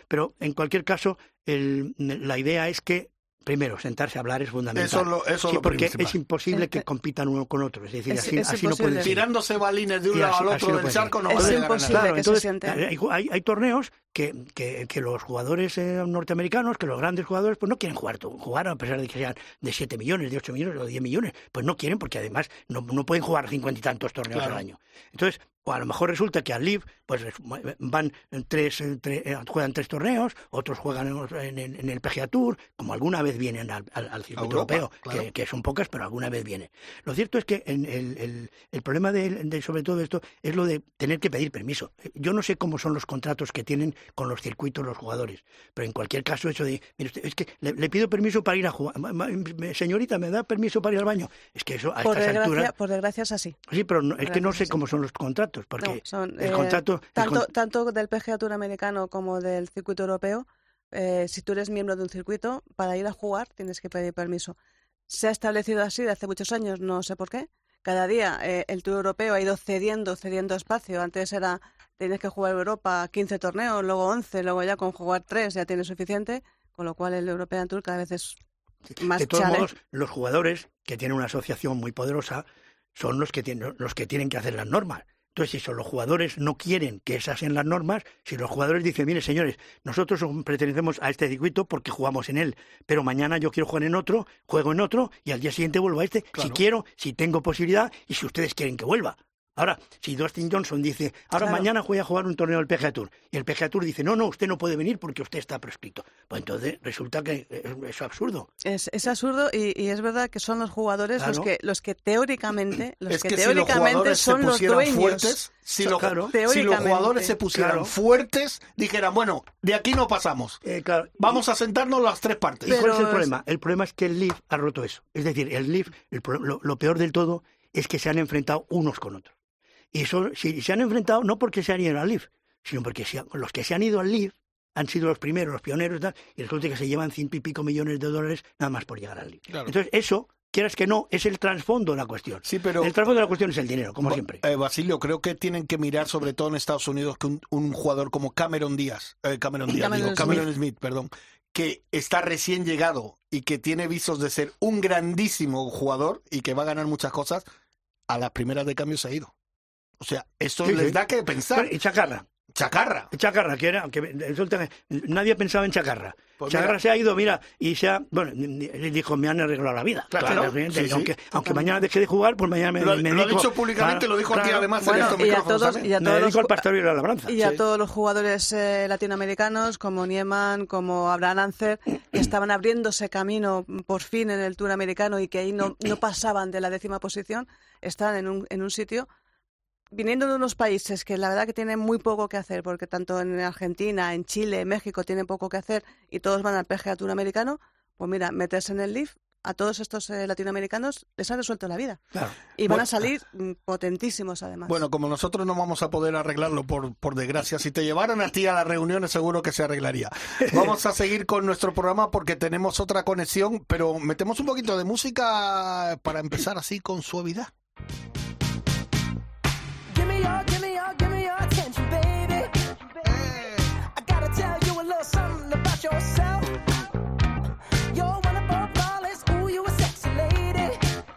Pero en cualquier caso, el- la idea es que primero sentarse a hablar es fundamental. Eso lo- eso Sí, lo porque principal. es imposible que compitan uno con otro. Es decir, es- así, es así no imposible. pueden. Tirándose balines de un lado al otro del charco ser. no Es imposible. Claro, que se entonces eh, hay, hay- hay torneos que, que, que los jugadores eh, norteamericanos, que los grandes jugadores, pues no quieren jugar, jugar a pesar de que sean de 7 millones, de 8 millones o 10 millones, pues no quieren porque además no, no pueden jugar cincuenta y tantos torneos Claro. al año. Entonces, O a lo mejor resulta que al Live pues van tres, eh, tre- eh, juegan tres torneos, otros juegan en, en- en el PGA Tour, como alguna vez vienen al, al- al circuito Europa, europeo, claro. que, que son pocas, pero alguna vez viene. Lo cierto es que en el, el- el problema de, de sobre todo esto es lo de tener que pedir permiso. Yo no sé cómo son los contratos que tienen con los circuitos los jugadores, pero en cualquier caso eso de, mire usted, es que le, le pido permiso para ir a jugar, Ma- ma- me- señorita, ¿me da permiso para ir al baño? Es que eso a Por estas desgracia, alturas... por desgracia es así. Sí, pero no- es que no sé cómo son los contratos, porque No, son, el eh, contrato... tanto, del PGA Tour americano como del circuito europeo, eh, si tú eres miembro de un circuito, para ir a jugar tienes que pedir permiso. Se ha establecido así de hace muchos años, no sé por qué. Cada día eh, el Tour europeo ha ido cediendo, cediendo espacio. Antes era, tienes que jugar Europa 15 torneos, luego 11, luego ya con jugar 3 ya tienes suficiente, con lo cual el European Tour cada vez es más de todos challenge. modos, los jugadores que tienen una asociación muy poderosa son los que tienen, los que tienen que hacer las normas. Entonces, si son los jugadores no quieren que esas sean las normas, si los jugadores dicen, mire, señores, nosotros pertenecemos a este circuito porque jugamos en él, pero mañana yo quiero jugar en otro, juego en otro y al día siguiente vuelvo a este, si quiero, si tengo posibilidad y si ustedes quieren que vuelva. Ahora, si Dustin Johnson dice, ahora Claro. mañana voy a jugar un torneo del PGA Tour, y el PGA Tour dice, no, no, usted no puede venir porque usted está prescrito. Pues entonces resulta que es, es absurdo. Es, es absurdo y, y es verdad que son los jugadores los que los que teóricamente los es que, que, si los teóricamente son los pusieran dueños fuertes, si, So- lo- claro. si los jugadores se pusieran Claro. fuertes, dijeran, bueno, de aquí no pasamos. Eh, claro, Vamos a sentarnos las tres partes. ¿Y cuál Pero es el es- problema? El problema es que el Leaf ha roto eso. Es decir, el Leaf, el lo, lo peor del todo es que se han enfrentado unos con otros. Y eso, si se han enfrentado no porque se han ido al Leaf, sino porque se han- los que se han ido al Leaf han sido los primeros, los pioneros y tal, y resulta que se llevan ciento y pico millones de dólares nada más por llegar al Leaf. Claro. Entonces, eso, quieras que no, es el trasfondo de la cuestión. Sí, pero El trasfondo de la cuestión es el dinero, como siempre. eh, Basilio, creo que tienen que mirar sobre todo en Estados Unidos que un, un jugador como Cameron Díaz, eh, Cameron Díaz, Cameron digo, Cameron Smith, perdón, que está recién llegado y que tiene visos de ser un grandísimo jugador y que va a ganar muchas cosas, a las primeras de cambio se ha ido. O sea, esto Sí, les sí. da que pensar. Y Chacarra. Chacarra. Chacarra, que era, que nadie pensaba en Chacarra. Pues Chacarra mira. se ha ido, mira, y se ha, bueno, le dijo, me han arreglado la vida. Claro, sí, sí. aunque, aunque mañana deje de jugar, pues mañana me, Lo, me lo ha dicho públicamente, claro, lo dijo aquí claro, además en Bueno, estos y a todos- también. y a me todos los a la labranza. y a Sí. todos los jugadores eh, latinoamericanos como Nieman, como Abraham Ancer, que estaban abriéndose camino por fin en el Tour americano y que ahí no, no pasaban de la décima posición, están en un, en un sitio viniendo de unos países que la verdad que tienen muy poco que hacer, porque tanto en Argentina, en Chile, en México tienen poco que hacer y todos van al PGA Tour americano, pues mira, meterse en el Leaf a todos estos eh, latinoamericanos les ha resuelto la vida. Claro. Y van Bueno. a salir mm, potentísimos además. Bueno, como nosotros no vamos a poder arreglarlo por, por desgracia, si te llevaran a ti a las reuniones seguro que se arreglaría. Vamos a seguir con nuestro programa porque tenemos otra conexión, pero metemos un poquito de música para empezar así con suavidad. Give me your, give me your, give me your attention, baby. I gotta tell you a little something about yourself.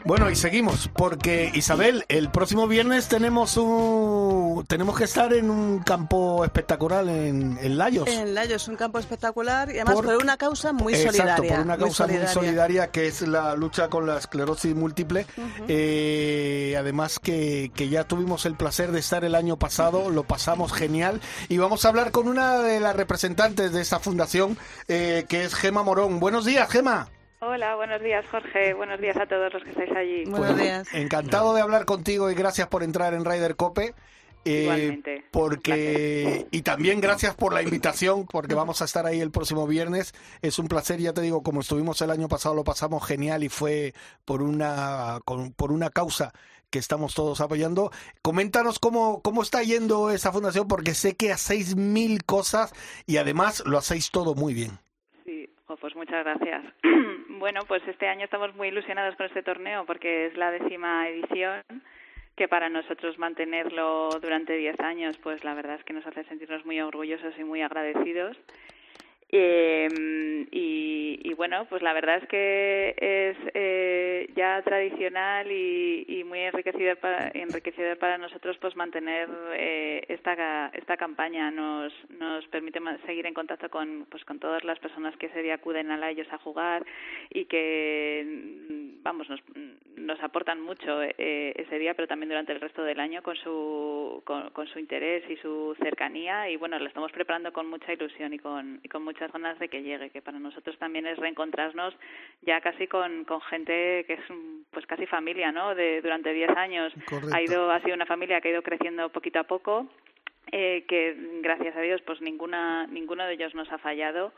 Bueno, y seguimos, porque Isabel, el próximo viernes tenemos un, tenemos que estar en un campo espectacular en, en Layos. En Layo es un campo espectacular y además Por- por, una causa muy Exacto, solidaria. por una causa muy solidaria que es la lucha con la esclerosis múltiple. Eh, además que, que ya tuvimos el placer de estar el año pasado, lo pasamos genial. Y vamos a hablar con una de las representantes de esta fundación, eh, que es Gema Morón. Buenos días, Gema. Hola, buenos días Jorge, buenos días a todos los que estáis allí. Buenos días. Encantado de hablar contigo y gracias por entrar en Ryder Cope. Eh, Igualmente, porque y también gracias por la invitación porque vamos a estar ahí el próximo viernes es un placer ya te digo como estuvimos el año pasado lo pasamos genial y fue por una con- por una causa que estamos todos apoyando coméntanos cómo cómo está yendo esa fundación porque sé que hacéis mil cosas y además lo hacéis todo muy bien Jo, pues muchas gracias. bueno, pues este año estamos muy ilusionados con este torneo porque es la décima edición que para nosotros mantenerlo durante 10 años, pues la verdad es que nos hace sentirnos muy orgullosos y muy agradecidos. Eh, y, y bueno, pues la verdad es que es eh, ya tradicional y, y muy enriquecedor para, enriquecedor para nosotros pues mantener eh, esta esta campaña. Nos nos permite seguir en contacto con pues con todas las personas que ese día acuden a la ellos a jugar y que mm, vamos nos, nos aportan mucho eh, ese día, pero también durante el resto del año con su, con, con su interés y su cercanía. Y bueno, lo estamos preparando con mucha ilusión y con, y con muchas ganas de que llegue, que para nosotros también es reencontrarnos ya casi con, con gente que es pues casi familia, ¿no? De, durante 10 años Correcto. ha ido ha sido una familia que ha ido creciendo poquito a poco eh, que gracias a Dios pues ninguna ninguno de ellos nos ha fallado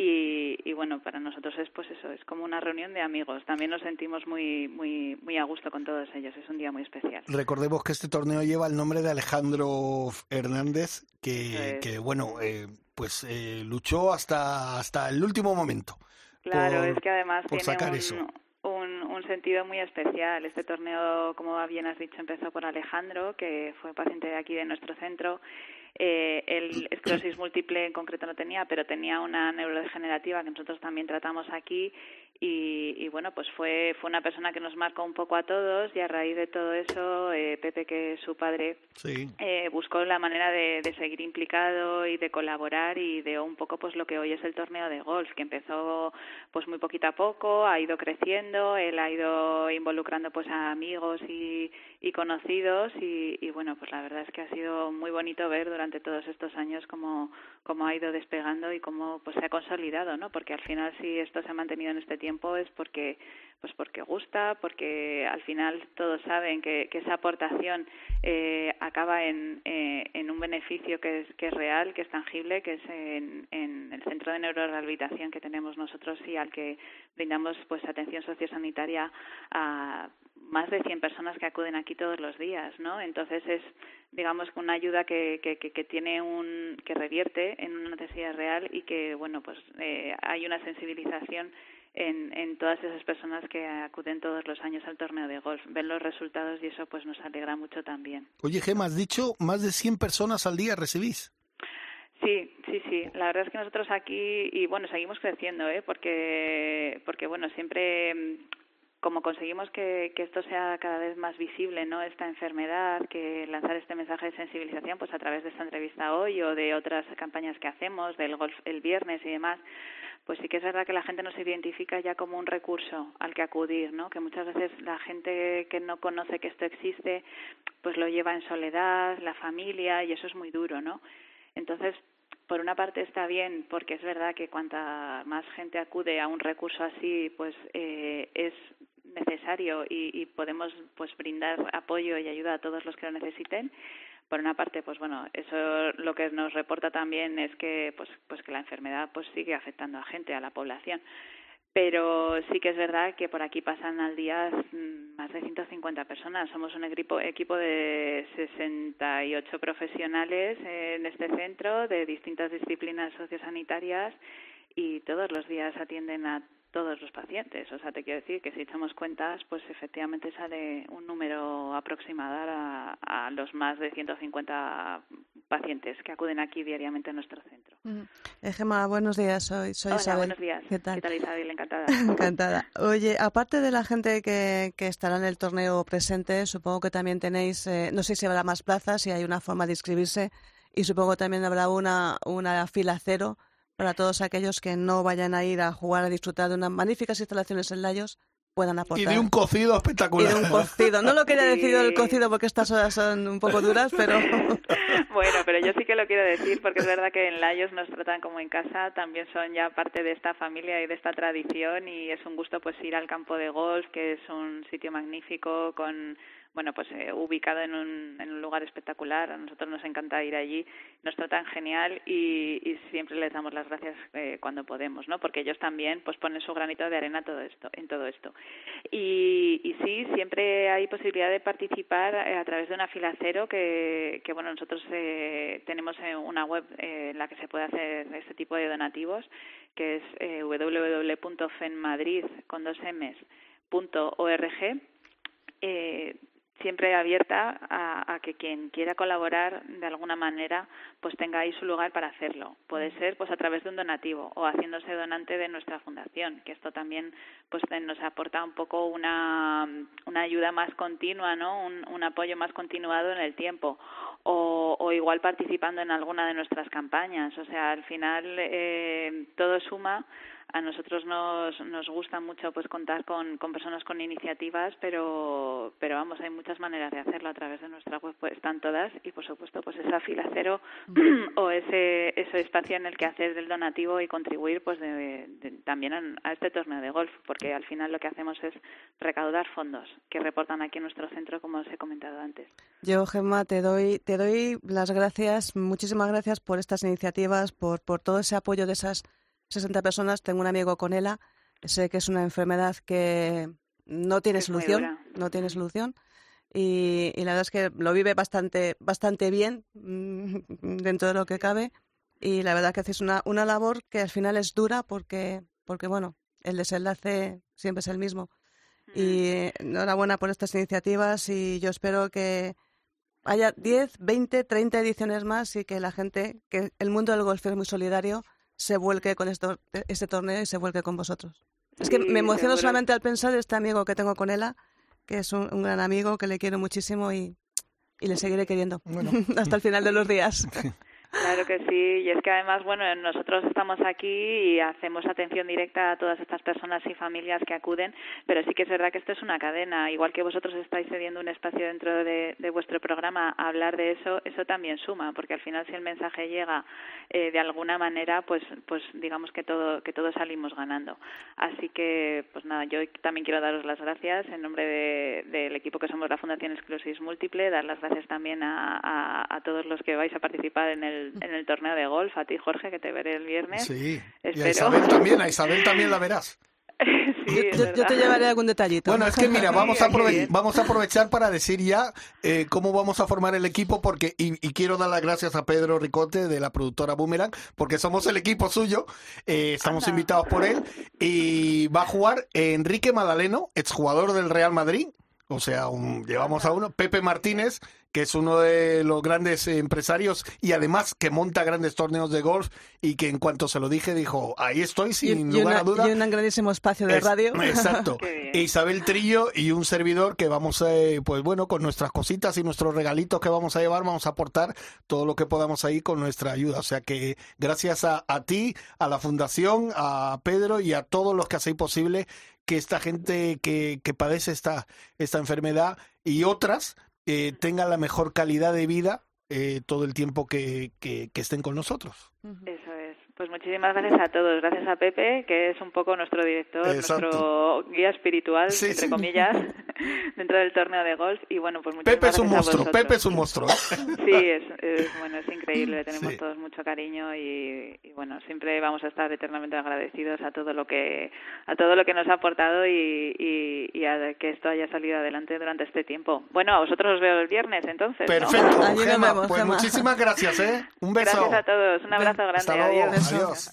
y, y bueno para nosotros es pues eso es como una reunión de amigos también nos sentimos muy muy muy a gusto con todos ellos es un día muy especial Recordemos que este torneo lleva el nombre de Alejandro Hernández, que, Eso es. que bueno, eh, pues eh, luchó hasta, hasta el último momento. Claro, por- es que además por tiene sacar un, eso. un, un sentido muy especial. Este torneo, como bien has dicho, empezó por Alejandro, que fue paciente de aquí de nuestro centro. Eh, el esclerosis múltiple en concreto no tenía, pero tenía una neurodegenerativa que nosotros también tratamos aquí. Y, y bueno, pues fue, fue una persona que nos marcó un poco a todos y a raíz de todo eso, eh, Pepe, que es su padre, Sí. eh, buscó la manera de, de seguir implicado y de colaborar y de un poco pues lo que hoy es el torneo de golf que empezó pues muy poquito a poco ha ido creciendo él ha ido involucrando pues a amigos y, y conocidos y, y bueno pues la verdad es que ha sido muy bonito ver durante todos estos años cómo cómo ha ido despegando y cómo pues se ha consolidado no porque al final si esto se ha mantenido en este tiempo es porque pues porque gusta, porque al final todos saben que, que esa aportación eh, acaba en, eh, en un beneficio que es, que es real, que es tangible, que es en, en el centro de neurorehabilitación que tenemos nosotros y al que brindamos pues atención sociosanitaria a más de 100 personas que acuden aquí todos los días, ¿no? Entonces es, digamos, una ayuda que, que, que, que tiene un, que revierte en una necesidad real y que, bueno, pues eh, hay una sensibilización en, en todas esas personas que acuden todos los años al torneo de golf. Ven los resultados y eso pues nos alegra mucho también. Oye, Gemma, has dicho más de 100 personas al día recibís. Sí, sí, sí. La verdad es que nosotros aquí y bueno seguimos creciendo, ¿eh? Porque porque bueno siempre mm, como conseguimos que, que esto sea cada vez más visible, ¿no? Esta enfermedad, que lanzar este mensaje de sensibilización, pues a través de esta entrevista hoy o de otras campañas que hacemos, del golf el viernes y demás, pues sí que es verdad que la gente nos identifica ya como un recurso al que acudir, ¿no? Que muchas veces la gente que no conoce que esto existe, pues lo lleva en soledad, la familia, y eso es muy duro, ¿no? Entonces, por una parte está bien porque es verdad que cuanta más gente acude a un recurso así, pues eh, es necesario y, y podemos pues brindar apoyo y ayuda a todos los que lo necesiten por una parte pues bueno eso lo que nos reporta también es que pues pues que la enfermedad pues sigue afectando a gente a la población pero sí que es verdad que por aquí pasan al día mm, más de 150 personas. Somos un equipo, equipo de 68 profesionales en este centro de distintas disciplinas sociosanitarias y todos los días atienden a todos los pacientes. O sea, te quiero decir que si echamos cuentas, pues efectivamente sale un número aproximado a, a los más de 150 pacientes que acuden aquí diariamente a nuestro centro. Eh, Gemma, buenos días. Soy, soy Hola, Isabel. buenos días. ¿Qué tal? ¿Qué tal Isabel? Encantada. Encantada. Oye, aparte de la gente que, que estará en el torneo presente, supongo que también tenéis, eh, no sé si habrá más plazas, si hay una forma de inscribirse, y supongo también habrá una, una fila cero para todos aquellos que no vayan a ir a jugar a disfrutar de unas magníficas instalaciones en Layos puedan Y aportar. de un cocido Y espectacular. de un cocido. No lo quería decir Sí. cocido porque estas horas son un poco duras, pero Bueno, pero yo sí que lo quiero decir porque es verdad que en Layos nos tratan como en casa, también son ya parte de esta familia y de esta tradición y es un gusto pues ir al campo de golf, que es un sitio magnífico con bueno, pues eh, ubicado en un, en un lugar espectacular. A nosotros nos encanta ir allí, nos tratan genial y, siempre les damos las gracias eh, cuando podemos, ¿no? Porque ellos también pues ponen su granito de arena todo esto, en todo esto. Y, y sí, siempre hay posibilidad de participar eh, a través de una fila cero que, que bueno, nosotros eh, tenemos eh, una web en la que se puede hacer este tipo de donativos, que es eh, www.fenmadrid con dos M's, punto org. Eh, siempre abierta a, a que quien quiera colaborar de alguna manera pues tenga ahí su lugar para hacerlo. Puede ser pues a través de un donativo o haciéndose donante de nuestra fundación que esto también pues te- nos aporta un poco una, una ayuda más continua no un, un apoyo más continuado en el tiempo o, o igual participando en alguna de nuestras campañas. O sea al final eh, todo suma. A nosotros nos, nos gusta mucho pues contar con, con personas con iniciativas, pero, pero vamos, hay muchas maneras de hacerlo a través de nuestra web, pues están todas. Y por supuesto pues esa fila cero o ese, ese espacio en el que hacer del donativo y contribuir pues de, de- también a, a este torneo de golf, porque al final lo que hacemos es recaudar fondos que reportan aquí en nuestro centro, como os he comentado antes. Yo, Gemma, te doy, te doy las gracias, muchísimas gracias por estas iniciativas, por, por todo ese apoyo de esas 60 personas. Tengo un amigo con ELA, sé que es una enfermedad que no tiene Es solución, no tiene solución. Y, y la verdad es que lo vive bastante, bastante bien mm, dentro de lo que cabe. Y la verdad que haces una, una labor que al final es dura porque, porque bueno, el desenlace siempre es el mismo. Y enhorabuena por estas iniciativas y yo espero que haya 10, 20, 30 ediciones más y que la gente, que el mundo del golf es muy solidario, se vuelque con esto, este torneo y se vuelque con vosotros. Es que Sí, me emociono seguro. solamente al pensar de este amigo que tengo con Ela, que es un, un gran amigo, que le quiero muchísimo y, y le seguiré queriendo Bueno. hasta el final de los días. Claro que sí, y es que además, bueno, nosotros estamos aquí y hacemos atención directa a todas estas personas y familias que acuden, pero sí que es verdad que esto es una cadena, igual que vosotros estáis cediendo un espacio dentro de, de vuestro programa a hablar de eso, eso también suma, porque al final si el mensaje llega eh, de alguna manera, pues, pues digamos que todo, que todos salimos ganando. Así que, pues nada, yo también quiero daros las gracias en nombre de- del equipo que somos la Fundación Esclerosis Múltiple, dar las gracias también a, a todos los que vais a participar en el, en el torneo de golf, a ti Jorge, que te veré el viernes. Sí. Y a Espero. Isabel también, a Isabel también la verás. Sí, yo, es yo- yo te llevaré algún detallito. Bueno, es que mira, vamos a, vamos a aprovechar para decir ya eh, cómo vamos a formar el equipo porque y, y quiero dar las gracias a Pedro Ricote de la productora Boomerang porque somos el equipo suyo, eh, estamos Anda. invitados por él y va a jugar Enrique Madaleno, exjugador del Real Madrid, o sea, un- llevamos a uno, Pepe Martínez, que es uno de los grandes empresarios y además que monta grandes torneos de golf y que en cuanto se lo dije dijo, ahí estoy sin y lugar una- a duda. y un grandísimo espacio de Es- radio. Exacto. E Isabel Trillo y un servidor que vamos, eh, pues bueno, con nuestras cositas y nuestros regalitos que vamos a llevar, vamos a aportar todo lo que podamos ahí con nuestra ayuda. O sea que gracias a, a ti, a la Fundación, a Pedro y a todos los que hacéis posible que esta gente que, que padece esta, esta enfermedad y otras eh, tengan la mejor calidad de vida eh, todo el tiempo que, que- que estén con nosotros. Es. Pues muchísimas gracias a todos. Gracias a Pepe, que es un poco nuestro director, Exacto. nuestro guía espiritual, Sí, entre sí. comillas, dentro del torneo de golf. Y bueno, pues muchísimas Pepe es un monstruo. Pepe es un monstruo. Sí, es, es- bueno, es increíble, le tenemos Sí. todos mucho cariño y, y, bueno, siempre vamos a estar eternamente agradecidos a todo lo que a todo lo que nos ha aportado y, y, y a que esto haya salido adelante durante este tiempo. Bueno, a vosotros os veo el viernes entonces. ¿no? Perfecto, Gema. vemos, pues muchísimas gracias, ¿eh? Un beso. Gracias a todos, un abrazo grande, Hasta luego. Adiós.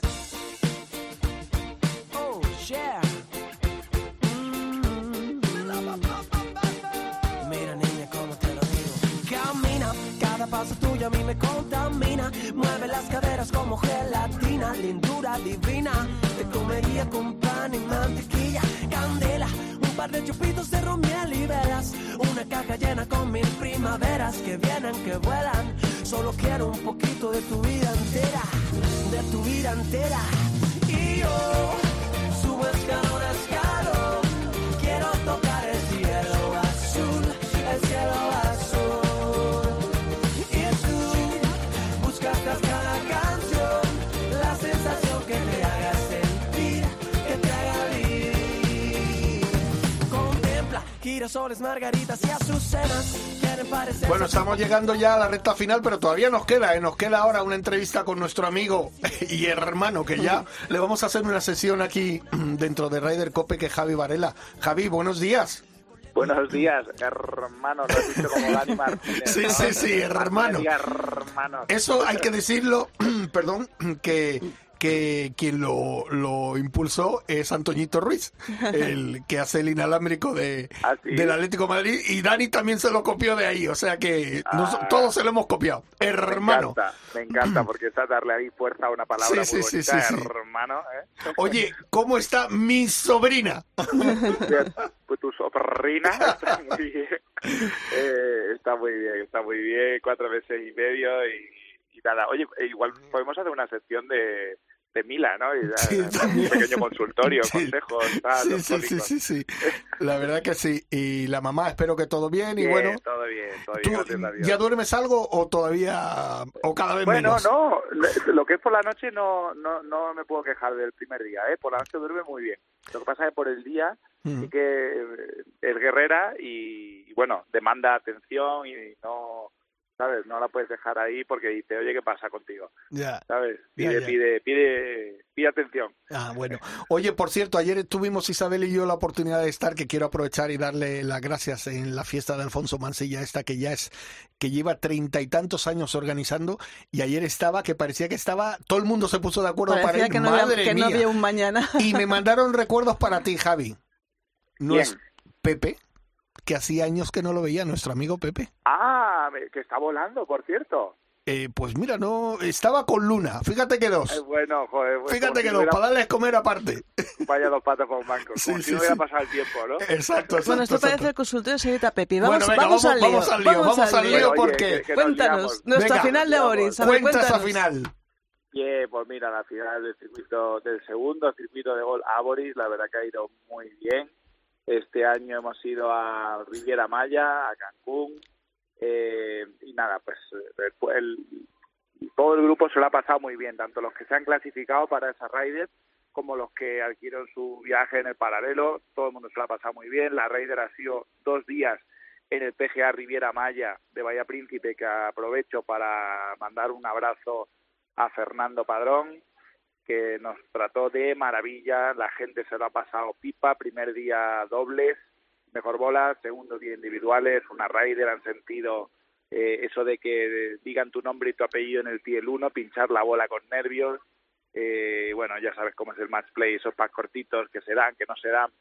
Mira, niña, cómo te lo digo. Camina, cada paso tuyo a mí me contamina. Mueve las caderas como gelatina, lindura divina. Te comería con pan y mantequilla, candela. Un par de chupitos de romiel y velas. Una caja llena con mil primaveras que vienen, que vuelan. Solo quiero un poquito de tu vida entera, de tu vida entera. Y yo subo escalón girasoles, margaritas y azucenas. Quieren parecer Bueno, estamos llegando ya a la recta final, pero todavía nos queda, ¿eh? nos queda ahora una entrevista con nuestro amigo y hermano, que ya le vamos a hacer una sesión aquí dentro de Ryder Cope, que es Javi Varela. Javi, buenos días. Buenos días, hermano. Lo has dicho como Dani Martínez. Sí, ¿no? sí, sí, hermano. Eso hay que decirlo, perdón, que, que quien lo, lo impulsó es Antoñito Ruiz, el que hace el inalámbrico de, ¿Ah, del Atlético de Madrid, y Dani también se lo copió de ahí, o sea que nos- Ah. todos se lo hemos copiado. Me Hermano. encanta, me encanta, porque está darle ahí fuerza a una palabra Sí, muy sí, sí, bonita, sí, sí. hermano. ¿eh? Oye, ¿cómo está mi sobrina? Pues tu sobrina está muy bien. Eh, está muy bien, está muy bien, cuatro meses y medio y, y. Oye, eh, igual podemos hacer una sección de, de Mila, ¿no? Y Sí, un pequeño consultorio, Sí. consejos, tal, Sí, sí, sí, tónicos. sí, sí. La verdad que sí. Y la mamá, espero que todo bien. Y Bien, bueno, todo bien, todo ¿tú bien, gracias a Dios. ya duermes algo o todavía, o cada vez Bueno, menos? no, le- lo que es por la noche no, no, no me puedo quejar del primer día, ¿eh? Por la noche duerme muy bien. Lo que pasa es que por el día Mm. sí que eh, es guerrera y, y, bueno, demanda atención y no, ¿sabes? No la puedes dejar ahí porque dice, oye, ¿qué pasa contigo? Ya. ¿Sabes? Pide, ya. pide, pide, pide atención. Ah, bueno. Oye, por cierto, ayer tuvimos Isabel y yo la oportunidad de estar, que quiero aprovechar y darle las gracias en la fiesta de Alfonso Mansilla, esta que ya es, que lleva treinta y tantos años organizando, y ayer estaba, que parecía que estaba, todo el mundo se puso de acuerdo para ir, que no, había, madre que no había un mañana. Y me mandaron recuerdos para ti, Javi. No es Pepe, que hacía años que no lo veía, nuestro amigo Pepe. Ah, que está volando, por cierto. Eh, pues mira, no, estaba con Luna, fíjate que Eh, dos. bueno, joder. pues Fíjate que si dos, hubiera- para darles comer aparte. Vaya dos patas para un banco. Sí, Como sí, si no hubiera sí. pasado el tiempo, ¿no? Exacto, exacto. Bueno, esto exacto. parece el consultorio de señorita Pepi. Vamos, Bueno, venga, vamos, vamos- al lío. vamos al lío, vamos al lío Bueno, oye, porque- que- que nos Cuéntanos, nuestra Venga, final de. Oris. A esa cuéntanos. final. Bien, pues mira, la final del circuito del segundo circuito de gol Aboris, la verdad que ha ido muy bien. Este año hemos ido a Riviera Maya, a Cancún, eh, y nada, pues eh, el- todo el grupo se lo ha pasado muy bien, tanto los que se han clasificado para esa Raider como los que adquirieron su viaje en el paralelo, todo el mundo se lo ha pasado muy bien. La Raider ha sido dos días en el PGA Riviera Maya de Bahía Príncipe, que aprovecho para mandar un abrazo a Fernando Padrón, que nos trató de maravilla, la gente se lo ha pasado pipa, primer día dobles, mejor bola, segundo día individuales, una Raider, han sentido eh, eso de que digan tu nombre y tu apellido en el tiel 1, pinchar la bola con nervios, eh, bueno, ya sabes cómo es el match play, esos packs cortitos que se dan, que no se dan,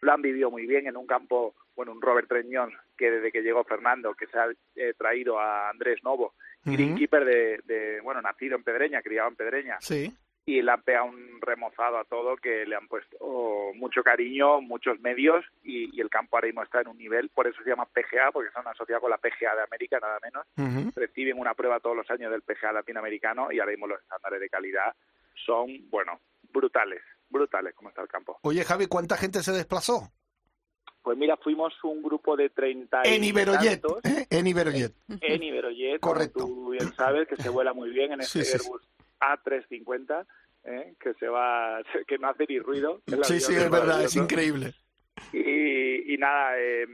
lo han vivido muy bien en un campo, bueno, un Robert Treñón que desde que llegó Fernando, que se ha eh, traído a Andrés Novo, greenkeeper de, de, bueno, nacido en Pedreña, criado en Pedreña, Sí. Y le han pegado un remozado a todo que le han puesto mucho cariño, muchos medios y, y el campo ahora mismo está en un nivel, por eso se llama PGA, porque están asociados con la PGA de América, nada menos. Reciben una prueba todos los años del PGA latinoamericano y ahora mismo los estándares de calidad son, bueno, brutales, brutales como está el campo. Oye, Javi, ¿cuánta gente se desplazó? Pues mira, fuimos un grupo de 30 y En Iberojet. tantos ¿eh? En Iberojet. en Iberojet, como Correcto. tú bien sabes, que se vuela muy bien en este sí. Airbus A350, ¿eh? que se va, que no hace ni ruido. Sí, sí, es verdad, es increíble. Y, y nada, eh,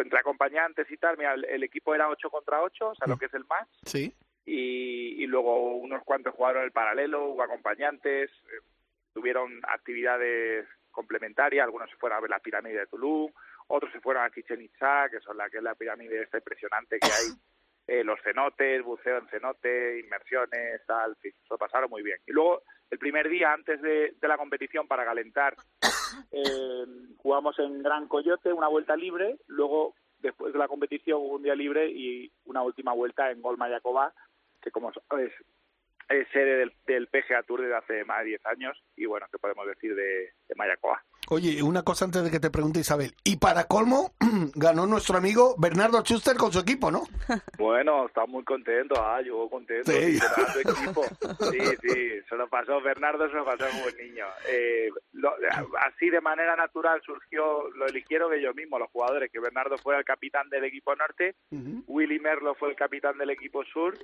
entre acompañantes y tal, mira, el, el equipo era 8 contra 8, o sea, lo que es el match, Sí. y, y luego unos cuantos jugaron el paralelo, hubo acompañantes, eh, tuvieron actividades complementarias, algunos se fueron a ver la pirámide de Tulum, otros se fueron a Chichen que son la que es la pirámide esta impresionante que hay, eh, los cenotes, buceo en cenote, inmersiones, tal, fin, se lo pasaron muy bien. Y luego, el primer día antes de, de la competición, para calentar, eh, jugamos en Gran Coyote, una vuelta libre, luego, después de la competición, hubo un día libre y una última vuelta en Gol Mayacoba, que como sabes, es sede del, del PGA Tour desde hace más de 10 años, y bueno, ¿qué podemos decir de, de Mayacoba? Oye, una cosa antes de que te pregunte Isabel. Y para colmo, ganó nuestro amigo Bernardo Schuster con su equipo, ¿no? Bueno, está muy contento, ah, yo contento, Sí. su equipo. Sí, sí, se lo pasó Bernardo, se lo pasó como buen niño. Eh, lo- así de manera natural surgió, lo eligieron ellos mismos, los jugadores, que Bernardo fuera el capitán del equipo norte, Willy Merlo fue el capitán del equipo sur,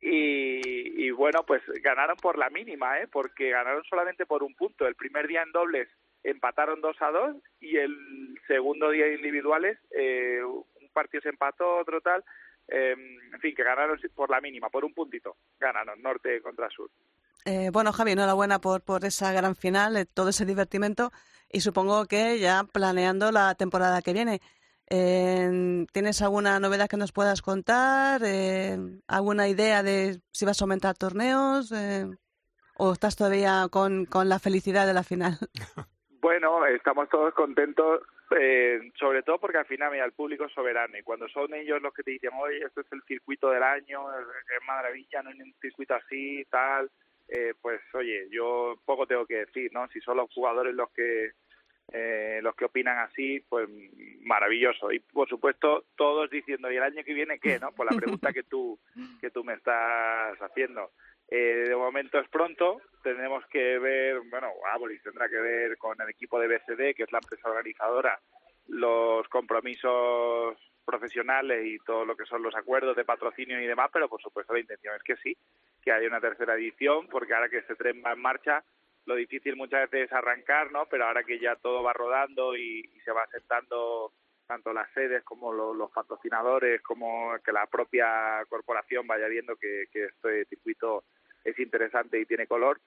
y, y bueno, pues ganaron por la mínima, ¿eh? porque ganaron solamente por un punto. El primer día en dobles empataron 2 a 2 y el segundo día individuales eh, un partido se empató, otro tal. eh, en fin, que ganaron por la mínima, por un puntito. Ganaron norte contra sur. Eh, bueno, Javi, enhorabuena por, por esa gran final, eh, todo ese divertimento y supongo que ya planeando la temporada que viene. Eh, ¿Tienes alguna novedad que nos puedas contar? Eh, ¿Alguna idea de si vas a aumentar torneos? Eh, ¿O estás todavía con, con la felicidad de la final? Bueno, estamos todos contentos, eh, sobre todo porque al final, mira, el público es soberano y cuando son ellos los que te dicen, oye, este es el circuito del año, qué maravilla, no hay un circuito así, tal, eh, pues oye, yo poco tengo que decir, ¿no? Si son los jugadores los que eh, los que opinan así, pues maravilloso. Y por supuesto, todos diciendo, ¿y el año que viene qué? ¿no? Por la pregunta que tú, que tú me estás haciendo. Eh, de momento es pronto, tenemos que ver, bueno, Abolis tendrá que ver con el equipo de BCD, que es la empresa organizadora, los compromisos profesionales y todo lo que son los acuerdos de patrocinio y demás, pero por supuesto la intención es que sí, que haya una tercera edición, porque ahora que este tren va en marcha, lo difícil muchas veces es arrancar, ¿no? Pero ahora que ya todo va rodando y, y se va asentando tanto las sedes como lo- los patrocinadores, como que la propia corporación vaya viendo que, que este circuito es interesante y tiene color,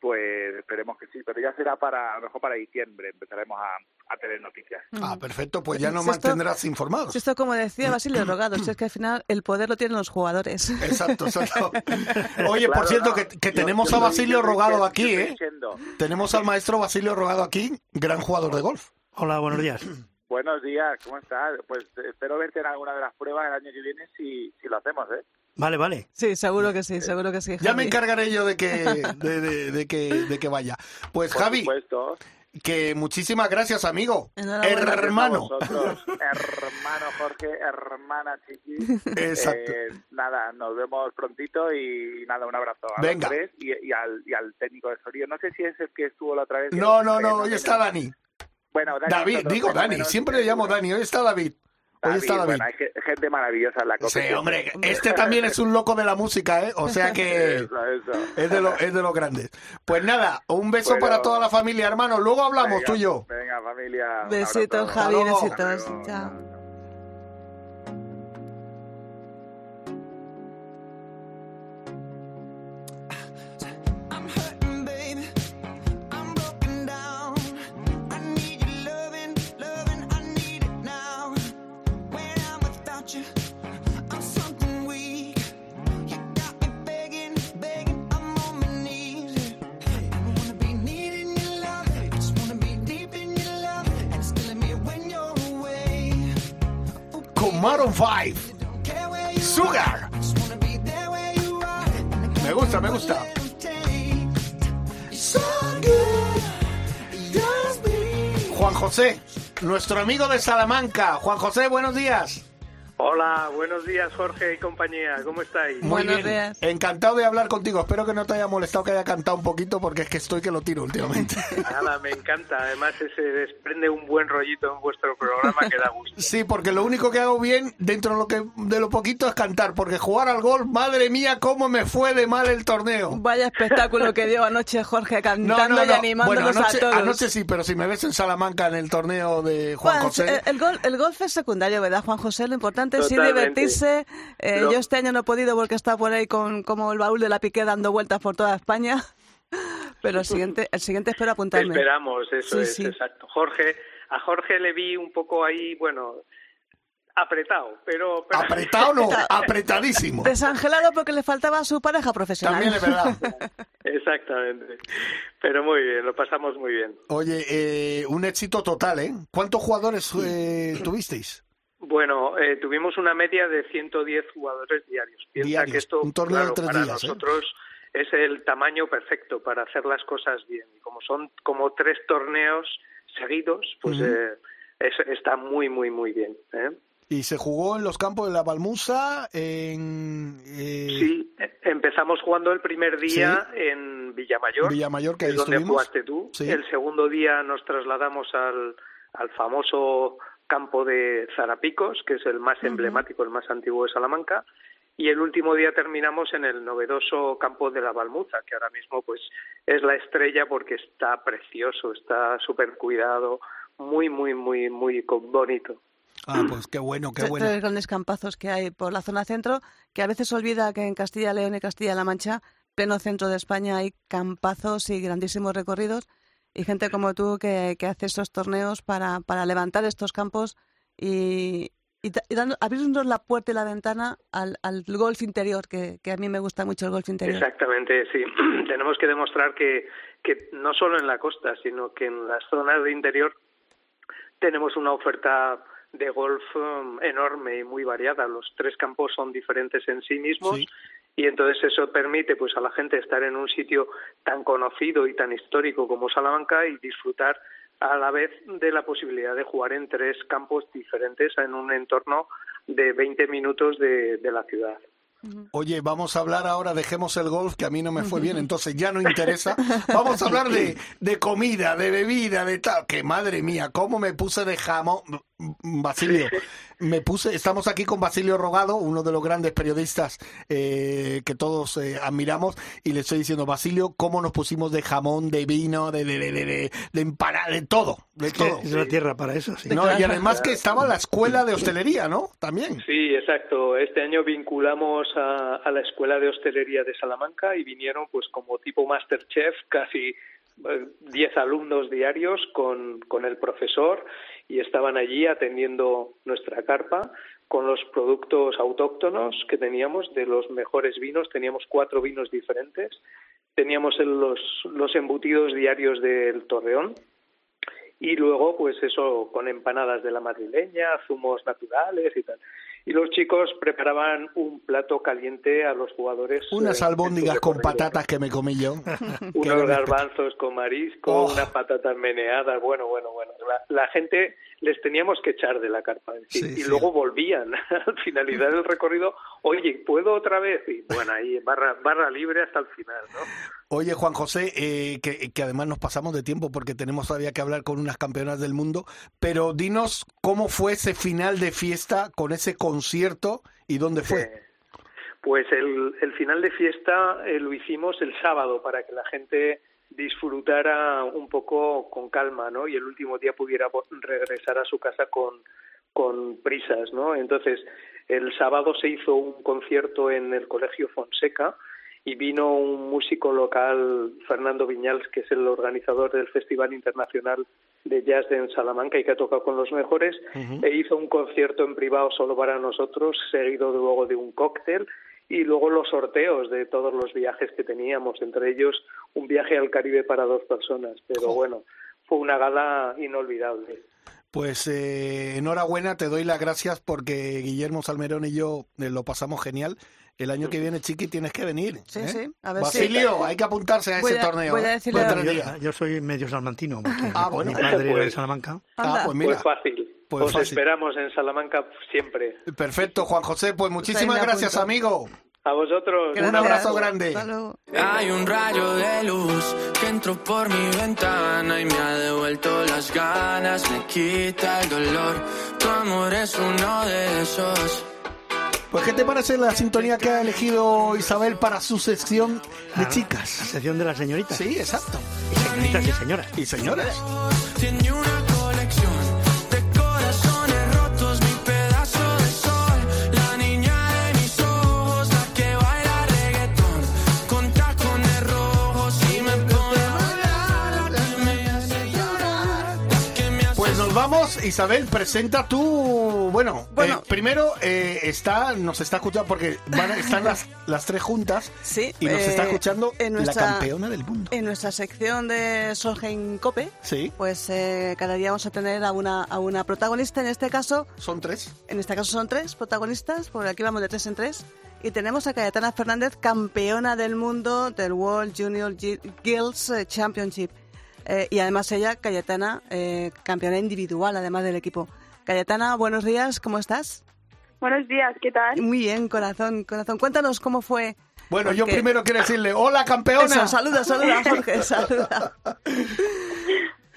pues esperemos que sí, pero ya será para, a lo mejor para diciembre, empezaremos a, a tener noticias. Ah, perfecto, pues ya nos Si esto- mantendrás informados. Si esto, como decía Basilio Rogado, si es que al final el poder lo tienen los jugadores. Exacto, exacto. Oye, por cierto, no, que, que yo- tenemos yo a Basilio Rogado aquí, ¿eh? diciendo, Tenemos al maestro Basilio Rogado aquí, gran jugador de golf. Hola, buenos días. Buenos días, ¿cómo estás? Pues eh, espero verte en alguna de las pruebas el año que viene si, si lo hacemos, ¿eh? Vale, vale. Sí, seguro que sí, seguro que sí. Ya me encargaré yo de que, de, de- de que, de que vaya. Pues Por Javi, supuesto. que muchísimas gracias, amigo. Hermano. hermano Jorge, hermana Chiqui. Exacto. Eh, nada, nos vemos prontito y nada, un abrazo a Venga. los tres y, y al, y al técnico de sonido. No sé si es el que estuvo la otra vez. No, no, Eh, no, hoy está Dani. Bueno, Dani, David, digo Dani, siempre le llamo. Dani, hoy está David. Hoy está David. bueno, hay ge- gente maravillosa en la Sí, competición. hombre, este también es un loco de la música, ¿eh? O sea que Eso, eso. es de, lo- es de los grandes. Pues nada, un beso Bueno. para toda la familia, hermano. Luego hablamos Venga, tú y yo. Venga, familia. Besitos. Javi, besitos. Chao. Are. And I Me gusta, me gusta. Juan José, nuestro amigo de Salamanca. Juan José, buenos días. Hola, buenos días Jorge y compañía, ¿cómo estáis? Muy Buenos bien. días. Encantado de hablar contigo. Espero que no te haya molestado que haya cantado un poquito porque es que estoy que lo tiro últimamente. Nada, me encanta, además se desprende un buen rollito en vuestro programa que da gusto. Sí, porque lo único que hago bien dentro de lo que de lo poquito es cantar, porque jugar al golf, madre mía, cómo me fue de mal el torneo. Vaya espectáculo que dio anoche Jorge cantando y animándonos Bueno, anoche, a todos. anoche sí, pero si me ves en Salamanca en el torneo de Juan Bueno, José. eh, el, gol- el golf es secundario, ¿verdad, Juan José? Lo importante ir Totalmente. divertirse. Eh, Lo- Yo este año no he podido porque está por ahí con como el baúl de la piqué dando vueltas por toda España. Pero el siguiente, el siguiente espero apuntarme. Esperamos, eso Sí, es, sí. exacto. Jorge, a Jorge le vi un poco ahí, bueno, apretado, pero... pero- Apretado no, apretadísimo. Desangelado porque le faltaba a su pareja profesional. También es verdad. Exactamente. Pero muy bien, lo pasamos muy bien. Oye, eh, un éxito total, ¿eh? ¿Cuántos jugadores eh, tuvisteis? Bueno, eh, tuvimos una media de 110 jugadores diarios. Piensa Diarios, que esto, un torneo de claro, tres para días, ¿eh? nosotros es el tamaño perfecto para hacer las cosas bien. Y como son como tres torneos seguidos, pues eh, es- está muy, muy, muy bien. ¿eh? Y se jugó en los campos de la Balmusa, en eh, Sí, eh, empezamos jugando el primer día en Villamayor, Villamayor, que ahí donde estuvimos. jugaste tú. Sí. El segundo día nos trasladamos al, al famoso campo de Zarapicos, que es el más emblemático, el más antiguo de Salamanca. Y el último día terminamos en el novedoso campo de la Balmuza, que ahora mismo pues es la estrella porque está precioso, está súper cuidado, muy, muy, muy, muy bonito. Ah, pues qué bueno, qué bueno. Tres grandes campazos que hay por la zona centro, que a veces se olvida que en Castilla, León y Castilla-La Mancha, pleno centro de España, hay campazos y grandísimos recorridos y gente como tú que, que hace estos torneos para, para levantar estos campos y, y, y dando- abrirnos la puerta y la ventana al, al golf interior, que, que a mí me gusta mucho el golf interior. Exactamente, sí. Tenemos que demostrar que, que no solo en la costa, sino que en las zonas de interior tenemos una oferta de golf um, enorme y muy variada. Los tres campos son diferentes en sí mismos Sí. Y entonces eso permite pues a la gente estar en un sitio tan conocido y tan histórico como Salamanca y disfrutar a la vez de la posibilidad de jugar en tres campos diferentes en un entorno de 20 minutos de, de la ciudad. Oye, vamos a hablar ahora, dejemos el golf, que a mí no me fue bien, entonces ya no interesa. Vamos a hablar de, de comida, de bebida, de tal. Que madre mía, cómo me puse de jamón. Basilio, me puse, estamos aquí con Basilio Rogado, uno de los grandes periodistas eh, que todos eh, admiramos, y le estoy diciendo, Basilio, cómo nos pusimos de jamón, de vino, de, de, de, de, de, de empanada, de todo, de todo. Es la tierra para eso, sí. No, y además que estaba la escuela de hostelería, ¿no? También. Sí, exacto. Este año vinculamos a, a la Escuela de Hostelería de Salamanca y vinieron pues como tipo Masterchef casi eh, 10 alumnos diarios con, con el profesor y estaban allí atendiendo nuestra carpa con los productos autóctonos que teníamos de los mejores vinos. Teníamos cuatro vinos diferentes. Teníamos los, los embutidos diarios del Torreón, y luego pues eso con empanadas de la madrileña, zumos naturales y tal. Y los chicos preparaban un plato caliente a los jugadores. Unas eh, albóndigas en su con patatas que me comí yo. Unos garbanzos con marisco, Oh. unas patatas meneadas, bueno, bueno, bueno. La, la gente les teníamos que echar de la carpa sí. Y sí. luego volvían al finalizar el recorrido, oye, ¿puedo otra vez? Y bueno, ahí barra, barra libre hasta el final, ¿no? Oye, Juan José, eh, que, que además nos pasamos de tiempo porque tenemos todavía que hablar con unas campeonas del mundo, pero dinos cómo fue ese final de fiesta con ese concierto y dónde fue. Pues el, el final de fiesta eh, lo hicimos el sábado para que la gente disfrutara un poco con calma, ¿no? Y el último día pudiera regresar a su casa con, con prisas, ¿no? Entonces, el sábado se hizo un concierto en el Colegio Fonseca y vino un músico local, Fernando Viñals, que es el organizador del Festival Internacional de Jazz de en Salamanca y que ha tocado con los mejores, e hizo un concierto en privado solo para nosotros, seguido luego de un cóctel y luego los sorteos de todos los viajes que teníamos, entre ellos un viaje al Caribe para dos personas. Pero bueno, fue una gala inolvidable. Pues eh, enhorabuena, te doy las gracias porque Guillermo Salmerón y yo eh, lo pasamos genial. El año que viene, Chiqui, tienes que venir. Sí, ¿eh? sí, a ver si- Basilio, hay que apuntarse a Voy ese a- torneo. voy a ¿eh? decirle Cuatro a- Yo, yo soy medio salmantino, porque Ah, bueno. mi padre era de Pues- Salamanca. Ah, pues mira. Pues fácil. Pues Os fácil. esperamos en Salamanca siempre. Perfecto, Juan José, pues muchísimas Ahí me gracias, amigo. A vosotros. Un abrazo grande. Hay un rayo de luz que entró por mi ventana y me ha devuelto las ganas, me quita el dolor. Tu amor es uno de esos. Pues, ¿qué te parece la sintonía que ha elegido Isabel para su sección de La chicas? sección de las señoritas. Sí, exacto. Y señoritas y señoras. Y señoras. Vamos, Isabel, presenta tú. Bueno, Bueno. eh, primero eh, está, nos está escuchando porque van, a- están las, las tres juntas Sí, y nos eh, está escuchando en la nuestra- campeona del mundo. En nuestra sección de Solheim Cope, Sí, pues eh, cada día vamos a tener a una, a una protagonista. En este caso, son tres. en este caso son tres protagonistas, porque aquí vamos de tres en tres. Y tenemos a Cayetana Fernández, campeona del mundo del World Junior Gi- Girls eh, Championship. Eh, y además ella, Cayetana, eh, campeona individual, además del equipo. Cayetana, buenos días, ¿cómo estás? Buenos días, ¿qué tal? Muy bien, corazón, corazón. Cuéntanos cómo fue. Bueno, yo primero quiero decirle, hola campeona. Eso, saluda, saluda, Jorge, saluda.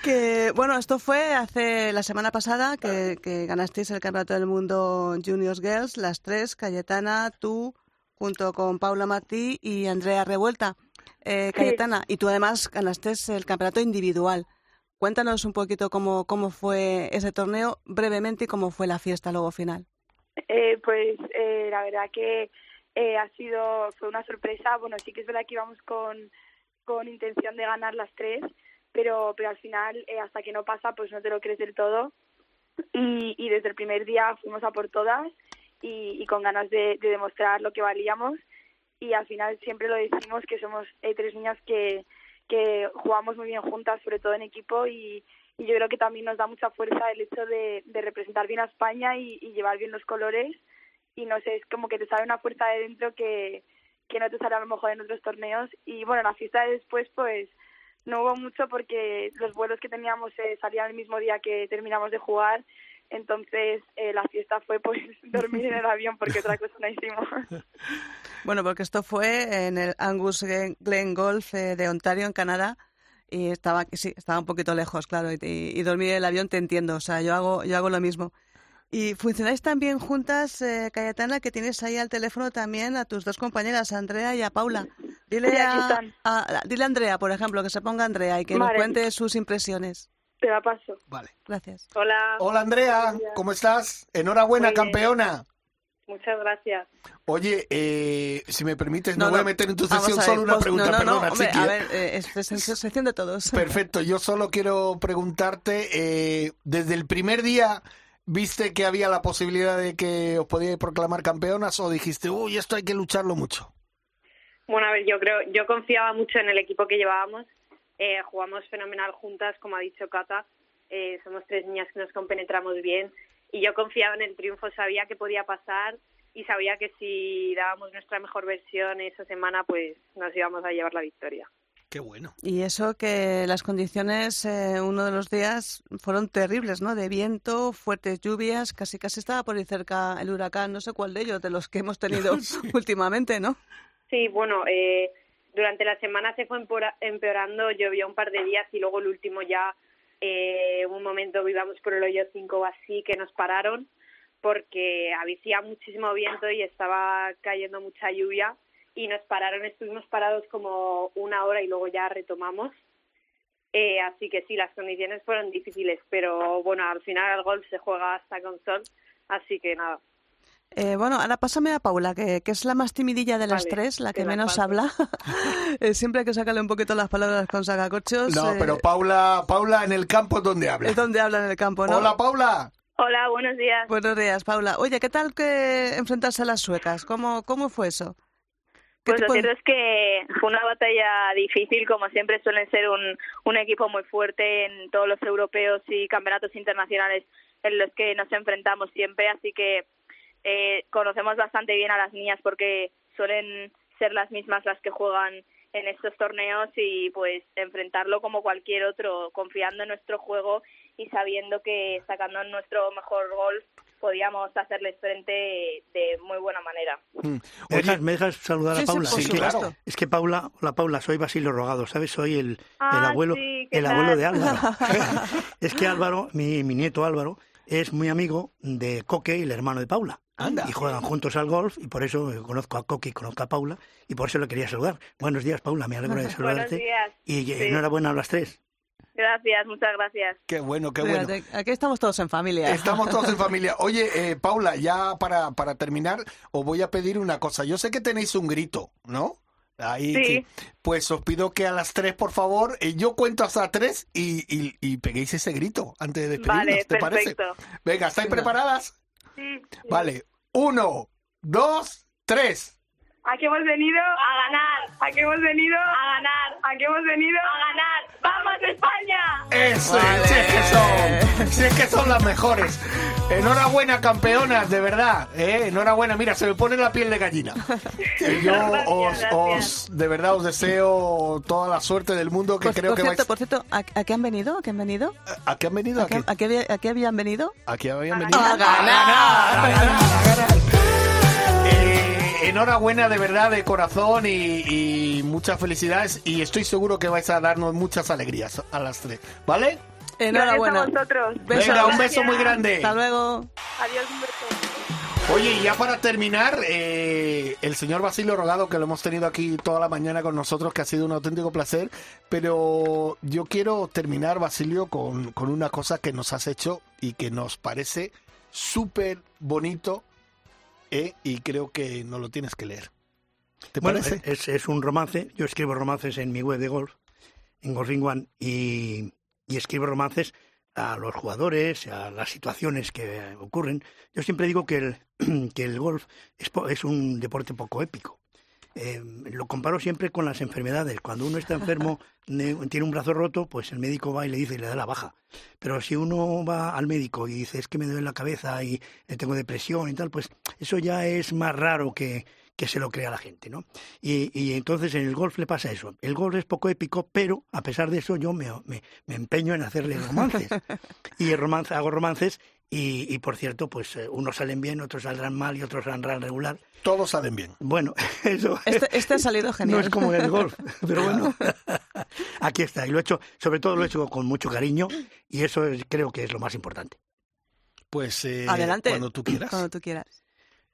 Que, bueno, esto fue hace la semana pasada que, que ganasteis el Campeonato del Mundo Juniors Girls, las tres, Cayetana, tú, junto con Paula Martí y Andrea Revuelta. Eh, Cayetana, y tú además ganaste el campeonato individual. Cuéntanos un poquito cómo, cómo fue ese torneo, brevemente, y cómo fue la fiesta luego final. Eh, pues eh, la verdad que eh, ha sido fue una sorpresa. Bueno, sí que es verdad que íbamos con, con intención de ganar las tres, pero pero al final eh, hasta que no pasa pues no te lo crees del todo. Y, y desde el primer día fuimos a por todas y, y con ganas de, de demostrar lo que valíamos. Y al final siempre lo decimos que somos eh, tres niñas que, que jugamos muy bien juntas, sobre todo en equipo y, y yo creo que también nos da mucha fuerza el hecho de, de representar bien a España y, llevar bien los colores. Y no sé, es como que te sale una fuerza de dentro que, que no te sale a lo mejor en otros torneos. Y bueno, la fiesta de después pues no hubo mucho porque los vuelos que teníamos eh, salían el mismo día que terminamos de jugar Entonces, eh, la fiesta fue pues dormir en el avión porque otra cosa no hicimos. Bueno, porque esto fue en el Angus Glen Golf eh, de Ontario, en Canadá, y estaba, sí, estaba un poquito lejos, claro, y, y dormir en el avión te entiendo, o sea, yo hago, yo hago lo mismo. Y funcionáis también juntas, eh, Cayetana, que tienes ahí al teléfono también a tus dos compañeras, a Andrea y a Paula. Dile Sí, a, dile a Andrea, por ejemplo, que se ponga Andrea y que nos cuente sus impresiones. Te la paso. Vale. Gracias. Hola. Hola Andrea, ¿cómo estás? Enhorabuena, campeona. Muchas gracias. Oye, eh, si me permites, no, No, voy a meter en tu sección ver, solo una pues, pregunta, no, no, no, perdona, hombre, Chiqui, a ¿eh? ver, eh, es, es- es sección de todos. Perfecto, yo solo quiero preguntarte, eh, desde el primer día, ¿viste que había la posibilidad de que os podíais proclamar campeonas o dijiste, uy, esto hay que lucharlo mucho? Bueno, a ver, yo creo, yo confiaba mucho en el equipo que llevábamos. Eh, jugamos fenomenal juntas, como ha dicho Cata. Eh, somos tres niñas que nos compenetramos bien y yo confiaba en el triunfo, sabía que podía pasar y sabía que si dábamos nuestra mejor versión esa semana, pues nos íbamos a llevar la victoria. Qué bueno. Y eso que las condiciones eh, uno de los días fueron terribles, ¿no? De viento, fuertes lluvias, casi casi estaba por ahí cerca el huracán, no sé cuál de ellos, de los que hemos tenido últimamente, ¿no? Sí, bueno, eh, durante la semana se fue empeorando, llovió un par de días y luego el último ya, eh, un momento íbamos por el hoyo 5 o así que nos pararon porque había muchísimo viento y estaba cayendo mucha lluvia y nos pararon, estuvimos parados como una hora y luego ya retomamos. Eh, así que sí, las condiciones fueron difíciles, pero bueno, al final el golf se juega hasta con sol, así que nada. Eh, bueno, ahora pásame a Paula, que, que es la más timidilla de las Vale, tres, la que menos paso. habla. Eh, siempre hay que sacarle un poquito las palabras con sacacorchos. No, eh, pero Paula, Paula en el campo es donde habla. es donde habla en el campo, ¿no? Hola, Paula. Hola, buenos días. Buenos días, Paula. Oye, ¿qué tal que enfrentarse a las suecas? ¿Cómo, cómo fue eso? ¿Qué Pues lo cierto es que fue una batalla difícil, como siempre suelen ser un, un equipo muy fuerte en todos los europeos y campeonatos internacionales en los que nos enfrentamos siempre, así que eh, conocemos bastante bien a las niñas porque suelen ser las mismas las que juegan en estos torneos y pues enfrentarlo como cualquier otro, confiando en nuestro juego y sabiendo que sacando nuestro mejor gol podíamos hacerles frente de muy buena manera. ¿Me dejas, me dejas saludar Sí, a sí, Paula? por es, que, supuesto. es que Paula, hola Paula, soy Basilio Rogado, ¿sabes? Soy el, el Ah, abuelo, sí, ¿qué el tal? abuelo de Álvaro. es que Álvaro, mi, mi nieto Álvaro, es muy amigo de Coque, el hermano de Paula. Anda. Y juegan juntos al golf y por eso conozco a Coque y conozco a Paula y por eso le quería saludar. Buenos días, Paula, me alegro de Buenos saludarte. días. Y Sí. enhorabuena a las tres. Gracias, muchas gracias. Qué bueno, qué bueno. Aquí estamos todos en familia. Estamos todos en familia. Oye, eh, Paula, ya para, para terminar, os voy a pedir una cosa. Yo sé que tenéis un grito, ¿no? Ahí, Sí. que- pues os pido que a las tres, por favor, eh, yo cuento hasta tres y, y, y peguéis ese grito antes de despedirnos, Vale, ¿te parece? perfecto. Venga, ¿estáis preparadas? Sí. Vale. Uno, dos, tres. ¿A qué hemos venido? A ganar. ¿A qué hemos venido? A ganar. ¿A qué hemos venido? A ganar. ¡Vamos España! Eso, si es que son, si es que son las mejores. Enhorabuena, campeonas, de verdad. ¿eh? Enhorabuena, mira, se me pone la piel de gallina. Y yo Gracias, os, gracias. os, de verdad, os deseo toda la suerte del mundo que Por, creo por que cierto, vais... por cierto, ¿a, a qué han venido? ¿A qué han venido? ¿A qué han venido? ¿A qué, a qué había- a qué habían venido? Aquí habían venido. A ganar. A ganar, a ganar. Eh, enhorabuena de verdad, de corazón y, y muchas felicidades. Y estoy seguro que vais a darnos muchas alegrías a las tres. ¿Vale? Enhorabuena. Gracias a vosotros. Venga, un beso muy grande. Hasta luego. Adiós, un beso. Oye, y ya para terminar, eh, el señor Basilio Rogado, que lo hemos tenido aquí toda la mañana con nosotros, que ha sido un auténtico placer, pero yo quiero terminar, Basilio, con, con una cosa que nos has hecho y que nos parece súper bonito eh, y creo que nos lo tienes que leer. ¿Te Bueno, parece? Es, es un romance. Yo escribo romances en mi web de golf, en Golfing One, y, y escribo romances a los jugadores, a las situaciones que ocurren. Yo siempre digo que el, que el golf es, es un deporte poco épico. Eh, lo comparo siempre con las enfermedades. Cuando uno está enfermo, ne- tiene un brazo roto, pues el médico va y le dice y le da la baja. Pero si uno va al médico y dice es que me duele la cabeza y tengo depresión y tal, pues eso ya es más raro que, que se lo crea la gente, ¿no? Y, y entonces en el golf le pasa eso. El golf es poco épico, pero a pesar de eso yo me, me- me empeño en hacerle romances. y el romance, hago romances Y, y, por cierto, pues eh, unos salen bien, otros saldrán mal y otros saldrán regular. Todos salen bien. Bueno, eso. Este, este ha salido genial. No es como en el golf, pero bueno. Aquí está. Y lo he hecho, sobre todo lo he hecho con mucho cariño y eso es- creo que es lo más importante. Pues eh, Adelante. cuando tú quieras. Cuando tú quieras.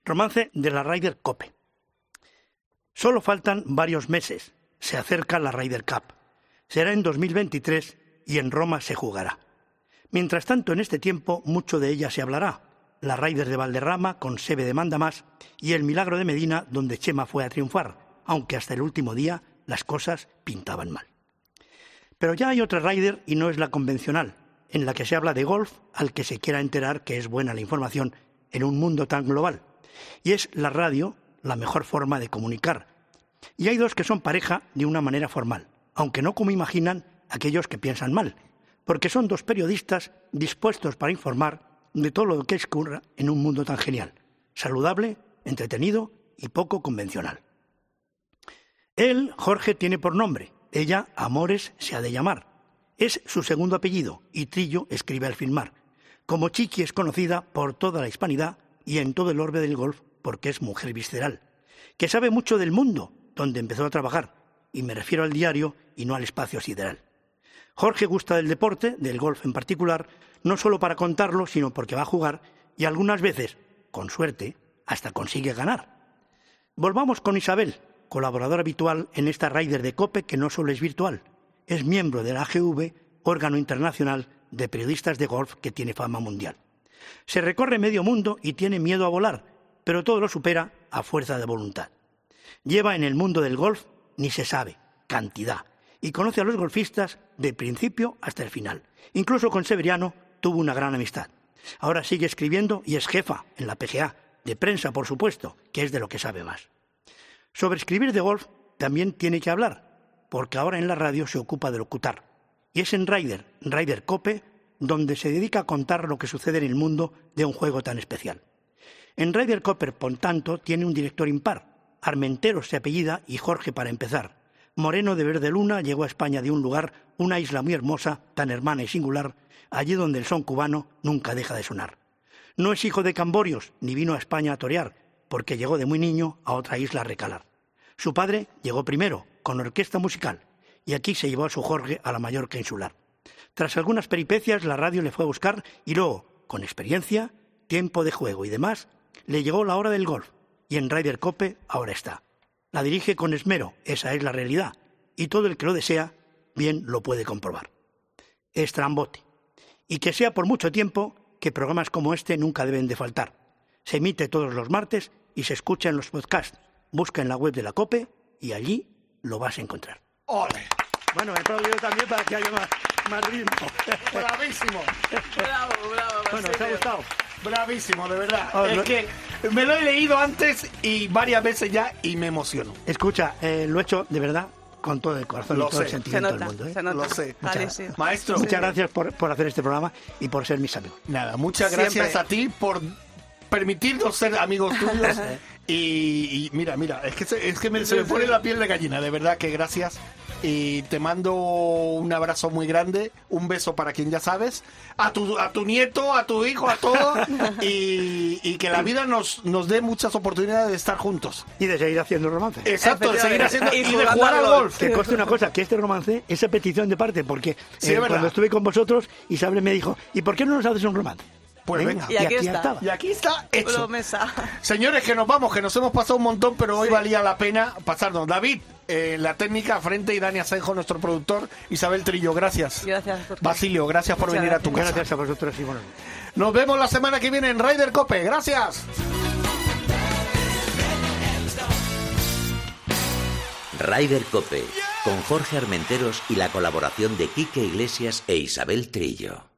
Romance de la Ryder Cope. Solo faltan varios meses. Se acerca la Ryder Cup. Será en 2023 y en Roma se jugará. Mientras tanto, en este tiempo, mucho de ella se hablará. La Ryder de Valderrama con Sebe de Mandamás y el Milagro de Medina, donde Chema fue a triunfar, aunque hasta el último día las cosas pintaban mal. Pero ya hay otra Ryder y no es la convencional, en la que se habla de golf al que se quiera enterar que es buena la información en un mundo tan global. Y es la radio la mejor forma de comunicar. Y hay dos que son pareja de una manera formal, aunque no como imaginan aquellos que piensan mal, porque son dos periodistas dispuestos para informar de todo lo que escurra en un mundo tan genial, saludable, entretenido y poco convencional. Él, Jorge, tiene por nombre, ella, Amores, se ha de llamar. Es su segundo apellido y Trillo escribe al filmar. Como Chiqui es conocida por toda la hispanidad y en todo el orbe del golf porque es mujer visceral, que sabe mucho del mundo donde empezó a trabajar, y me refiero al diario y no al espacio sideral. Jorge gusta del deporte, del golf en particular, no solo para contarlo, sino porque va a jugar y algunas veces, con suerte, hasta consigue ganar. Volvamos con Isabel, colaboradora habitual en esta Rider de COPE que no solo es virtual, es miembro de la AGV, órgano internacional de periodistas de golf que tiene fama mundial. Se recorre medio mundo y tiene miedo a volar, pero todo lo supera a fuerza de voluntad. Lleva en el mundo del golf, ni se sabe, cantidad, y conoce a los golfistas de principio hasta el final. Incluso con Severiano tuvo una gran amistad. Ahora sigue escribiendo y es jefa en la PGA, de prensa por supuesto, que es de lo que sabe más. Sobre escribir de golf también tiene que hablar, porque ahora en la radio se ocupa de locutar. Y es en Ryder, Ryder Cope, donde se dedica a contar lo que sucede en el mundo de un juego tan especial. En Ryder Copper, por tanto, tiene un director impar. Armenteros se apellida y Jorge para empezar. Moreno de Verde Luna llegó a España de un lugar, una isla muy hermosa, tan hermana y singular, allí donde el son cubano nunca deja de sonar. No es hijo de Camborios, ni vino a España a torear, porque llegó de muy niño a otra isla a recalar. Su padre llegó primero, con orquesta musical, y aquí se llevó a su Jorge a la Mallorca insular. Tras algunas peripecias, la radio le fue a buscar y luego, con experiencia, tiempo de juego y demás, le llegó la hora del golf, y en Ryder Cope ahora está. La dirige con esmero, esa es la realidad, y todo el que lo desea, bien lo puede comprobar. Es trambote. Y que sea por mucho tiempo, que programas como este nunca deben de faltar. Se emite todos los martes y se escucha en los podcasts. Busca en la web de la COPE y allí lo vas a encontrar. ¡Ole! Bueno, he aplaudido también para que haya más, más ritmo. Bravísimo. Bravo, bravo. Bueno, ¿te ha gustado? Bravísimo, de verdad. Oh, es no- que me lo he leído antes y varias veces ya y me emociono. Escucha, eh, lo he hecho de verdad con todo el corazón Lo y todo el sentimiento Se del nota, mundo. ¿eh? se nota. Lo sé. Vale, Muchas- sí. Maestro, Muchas gracias por, por hacer este programa y por ser mis amigos. Nada, muchas Siempre. gracias a ti por permitirnos ser amigos tuyos. y, y mira, mira, es que, se, es que me- se me pone la piel de gallina, de verdad que gracias. Y te mando un abrazo muy grande, un beso para quien ya sabes, a tu, a tu nieto, a tu hijo, a todos, y, y que la vida nos, nos dé muchas oportunidades de estar juntos. Y de seguir haciendo romance. Exacto, de seguir haciendo Y y de jugar al golf. Que conste una cosa, que este romance es a petición de parte, porque Sí, eh, cuando estuve con vosotros, Isabel me dijo, ¿y por qué no nos haces un romance? Pues venga. Y aquí está. estaba. Y aquí está hecho. Promesa. Señores, que nos vamos, que nos hemos pasado un montón, pero hoy valía la pena pasarnos. David, eh, la técnica frente y Dani Asenjo, nuestro productor, Isabel Trillo, gracias. Gracias, Jorge. Basilio, gracias por Muchas venir a tu casa. Gracias a vosotros y bueno. Nos vemos la semana que viene en Ryder Cope. Gracias. Ryder Cope, con Jorge Armenteros y la colaboración de Quique Iglesias e Isabel Trillo.